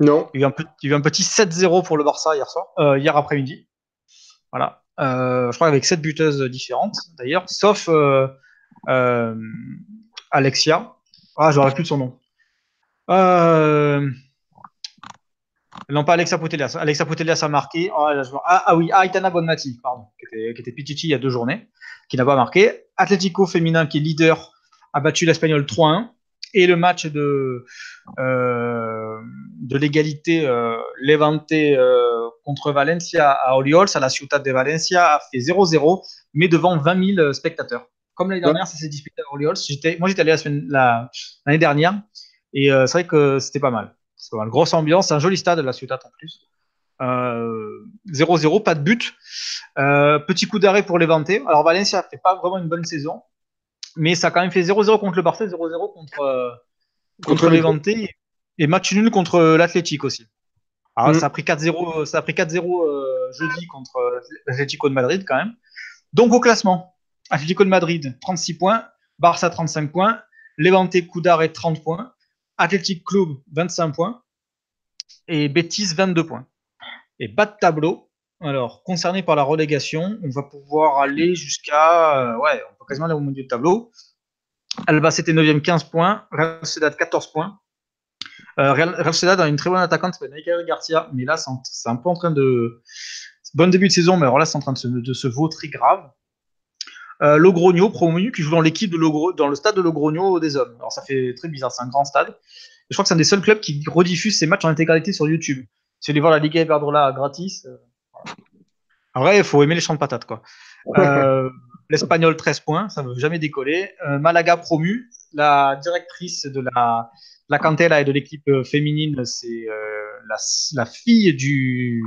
Speaker 2: Non.
Speaker 1: Il y a eu un, petit 7-0 pour le Barça hier soir, euh, hier après-midi. Voilà. je crois avec 7 buteuses différentes d'ailleurs, sauf Alexia. Ah, j'aurais plus de son nom. Euh, non, pas Alexa Putellas. Alexa Putellas a marqué. Oh, ah, ah, oui, Aitana Bonmati, pardon, qui était, qui était Pichichi il y a deux journées, qui n'a pas marqué. Atlético féminin, qui est leader, a battu l'Espagnol 3-1. Et le match de, euh, de l'égalité euh, Levante euh, contre Valencia à Orioles, à la Ciutat de Valencia, a fait 0-0, mais devant 20 000 spectateurs. Comme l'année dernière, ça s'est disputé à Orioles. Moi, j'étais allé l'année la, l'année dernière, et c'est vrai que c'était pas mal. C'est une grosse ambiance, un joli stade, la Ciutat en plus. 0-0, euh, pas de but. Euh, petit coup d'arrêt pour Levante. Alors Valencia fait pas vraiment une bonne saison, mais ça a quand même fait 0-0 contre le Barça, 0-0 contre, euh, contre, et match nul contre l'Athletic aussi. Alors, mm. ça a pris 4-0, ça a pris 4-0 jeudi contre l'Atlético de Madrid quand même. Donc au classement, Atlético de Madrid 36 points, Barça 35 points, Levante coup d'arrêt 30 points, Athletic Club 25 points et Betis 22 points. Et bas de tableau, alors concerné par la relégation, on va pouvoir aller jusqu'à. Euh, ouais, quasiment aller au milieu de tableau. Alba c'était 9e 15 points, Real Sociedad 14 points. Euh, Real, Sociedad a une très bonne attaquante, c'est Naïka Garcia, mais là c'est un peu en train de. Bon début de saison, mais alors là c'est en train de se, de se vautrer grave. Euh, Logrogno, promu, qui joue dans l'équipe de Logro, dans le stade de Logrogno des hommes. Alors ça fait très bizarre, c'est un grand stade. je crois que c'est un des seuls clubs qui rediffuse ses matchs en intégralité sur YouTube. Si vous voulez voir la Liga Iberdrola gratis, euh, en vrai, il faut aimer les champs de patates, quoi. <laughs> Euh, L'Espagnol 13 points, ça ne veut jamais décoller. Euh, Malaga promu, la directrice de la, la Cantella et de l'équipe féminine, c'est la, fille du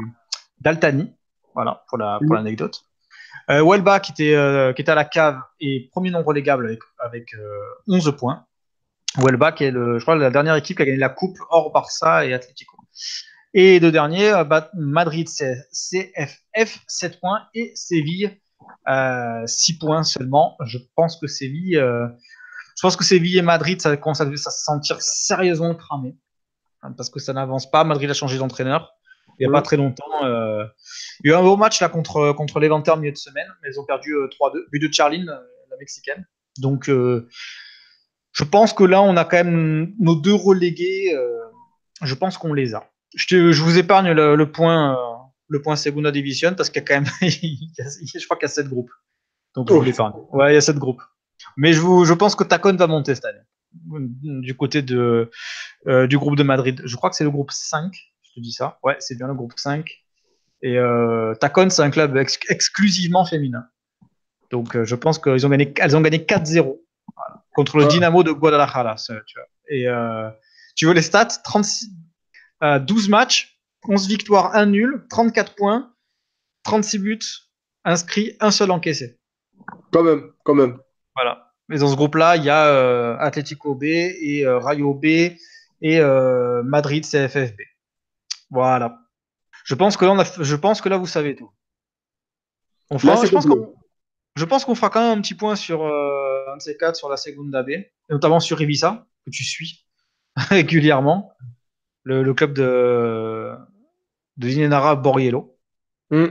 Speaker 1: d'Altani. Voilà, pour l'anecdote. Euh, Welba, qui était, euh, qui était à la cave, et premier non relégable avec, avec 11 euh, points. Welba, qui est, le, je crois, la dernière équipe qui a gagné la coupe hors Barça et Atlético. Et deux derniers, Madrid CFF 7 points et Séville 6 points seulement. Je pense que Séville, je pense que Séville et Madrid, ça commence à, se sentir sérieusement cramé. Hein, parce que ça n'avance pas. Madrid a changé d'entraîneur il n'y a pas très longtemps. Euh, il y a eu un beau match là contre, contre l'Eventer en milieu de semaine, mais ils ont perdu 3-2, euh, but de Charline, euh, la mexicaine. Donc, je pense que là, on a quand même nos deux relégués. je pense qu'on les a. Je, je vous épargne le, point, le point Segunda Division parce qu'il y a quand même, <laughs> je crois qu'il y a 7 groupes. Donc, je vous. Ouais, il y a 7 groupes. Mais je, vous, je pense que Tacon va monter cette année du côté de, du groupe de Madrid. Je crois que c'est le groupe 5 te dis ça. Ouais, c'est bien le groupe 5. Et euh, Tacon, c'est un club exclusivement féminin. Donc, euh, je pense qu'elles ont gagné, elles ont gagné 4-0 contre le Dynamo de Guadalajara. Et euh, tu veux les stats? 36, 12 matchs, 11 victoires, 1 nul, 34 points, 36 buts inscrits, un seul encaissé.
Speaker 2: Quand même, quand même.
Speaker 1: Voilà. Mais dans ce groupe-là, il y a Atlético B et Rayo B et Madrid CFFB. Voilà. Je pense que là, on a, je pense que là, vous savez tout. On fera, je, pense qu'on, je pense qu'on fera quand même un petit point sur euh, un de ces quatre sur la Segunda B, notamment sur Ibiza, que tu suis <laughs> régulièrement, le, club de, de Zinenara Borriello.
Speaker 2: Hmm.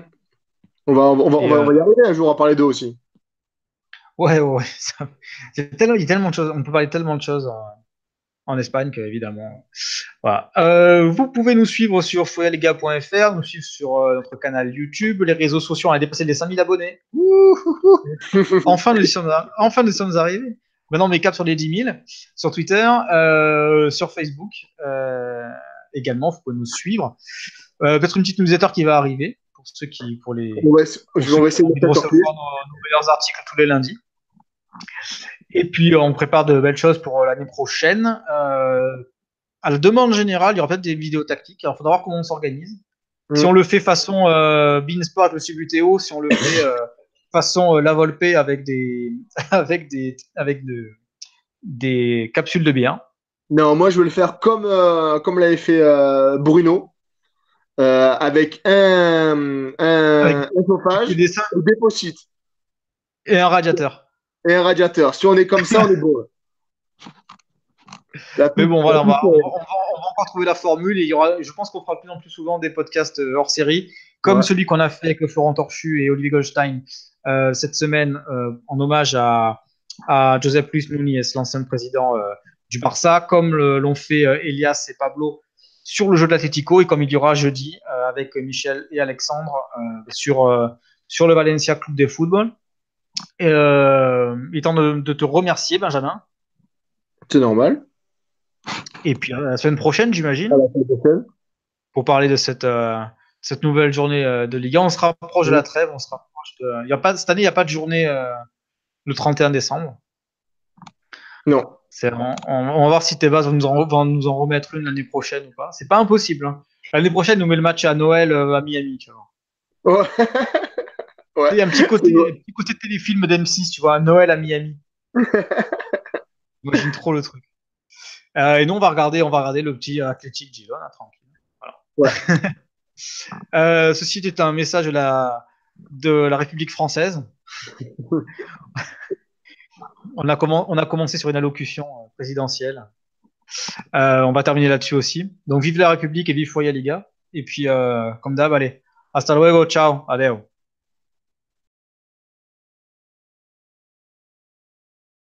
Speaker 2: On, va, on, va, on, va, y arriver un jour à parler d'eux aussi.
Speaker 1: Ouais, ouais, Il, y a tellement, de choses, on peut parler tellement de choses en, en Espagne qu'évidemment, Voilà. Euh, vous pouvez nous suivre sur foyerlega.fr, nous suivre sur euh, notre canal YouTube, les réseaux sociaux, on a dépassé les 5000 abonnés. enfin, nous sommes, enfin, nous sommes arrivés. Maintenant, on est cap sur les 10 000. Sur Twitter, euh, sur Facebook également, vous pouvez nous suivre. Peut-être une petite newsletter qui va arriver pour ceux qui, pour les.
Speaker 2: Ouais, je vais essayer de
Speaker 1: recevoir nos, nos meilleurs articles tous les lundis. Et puis, on prépare de belles choses pour l'année prochaine. Euh, à la demande générale, il y aura peut-être des vidéos tactiques. Alors, il faudra voir comment on s'organise. Si mm. on le fait façon euh, Beansport, le Subutéo, si on le fait euh, façon euh, La Volpe avec des, <laughs> avec des, avec de, des capsules de bière.
Speaker 2: Non, moi je veux le faire comme, euh, comme l'avait fait euh, avec un, un, avec un chauffage, des,
Speaker 1: Et un radiateur.
Speaker 2: Et un radiateur. Si on est comme ça, on est beau.
Speaker 1: Mais bon, voilà, on va, encore trouver la formule et il y aura, je pense qu'on fera de plus en plus souvent des podcasts euh, hors série, comme celui qu'on a fait avec Florent Torchu et Olivier Goldstein euh, cette semaine euh, en hommage à, à Joseph Luis Núñez, l'ancien président du Barça, comme l'ont fait Elias et Pablo sur le jeu de l'Atlético et comme il y aura jeudi avec Michel et Alexandre sur, sur le Valencia Club de Football. Et, il temps de, de te remercier, Benjamin.
Speaker 2: C'est normal.
Speaker 1: Et puis la semaine prochaine, j'imagine. Pour parler de cette, euh, cette nouvelle journée euh, de Ligue 1. On se rapproche de la trêve. On se rapproche de... il y a pas, cette année, il n'y a pas de journée euh, le 31 décembre.
Speaker 2: Non.
Speaker 1: On, on, va voir si Tebas va nous en, va nous en remettre une l'année prochaine ou pas. C'est pas impossible. Hein. L'année prochaine, nous met le match à Noël à Miami. Tu vois. <laughs> Ouais. Il y a un petit côté, <laughs> petit côté téléfilm d'M6, tu vois, Noël à Miami. <laughs> J'imagine trop le truc. Euh, et nous, on va regarder, on va regarder le petit Athletic Girona, tranquille. euh, ceci est un message de la, de la République française. On, a commencé sur une allocution euh, présidentielle. Euh, on va terminer là-dessus aussi. Donc, vive la République et vive Foyer Liga. Et puis, euh, comme d'hab, allez. Hasta luego, ciao, adeo.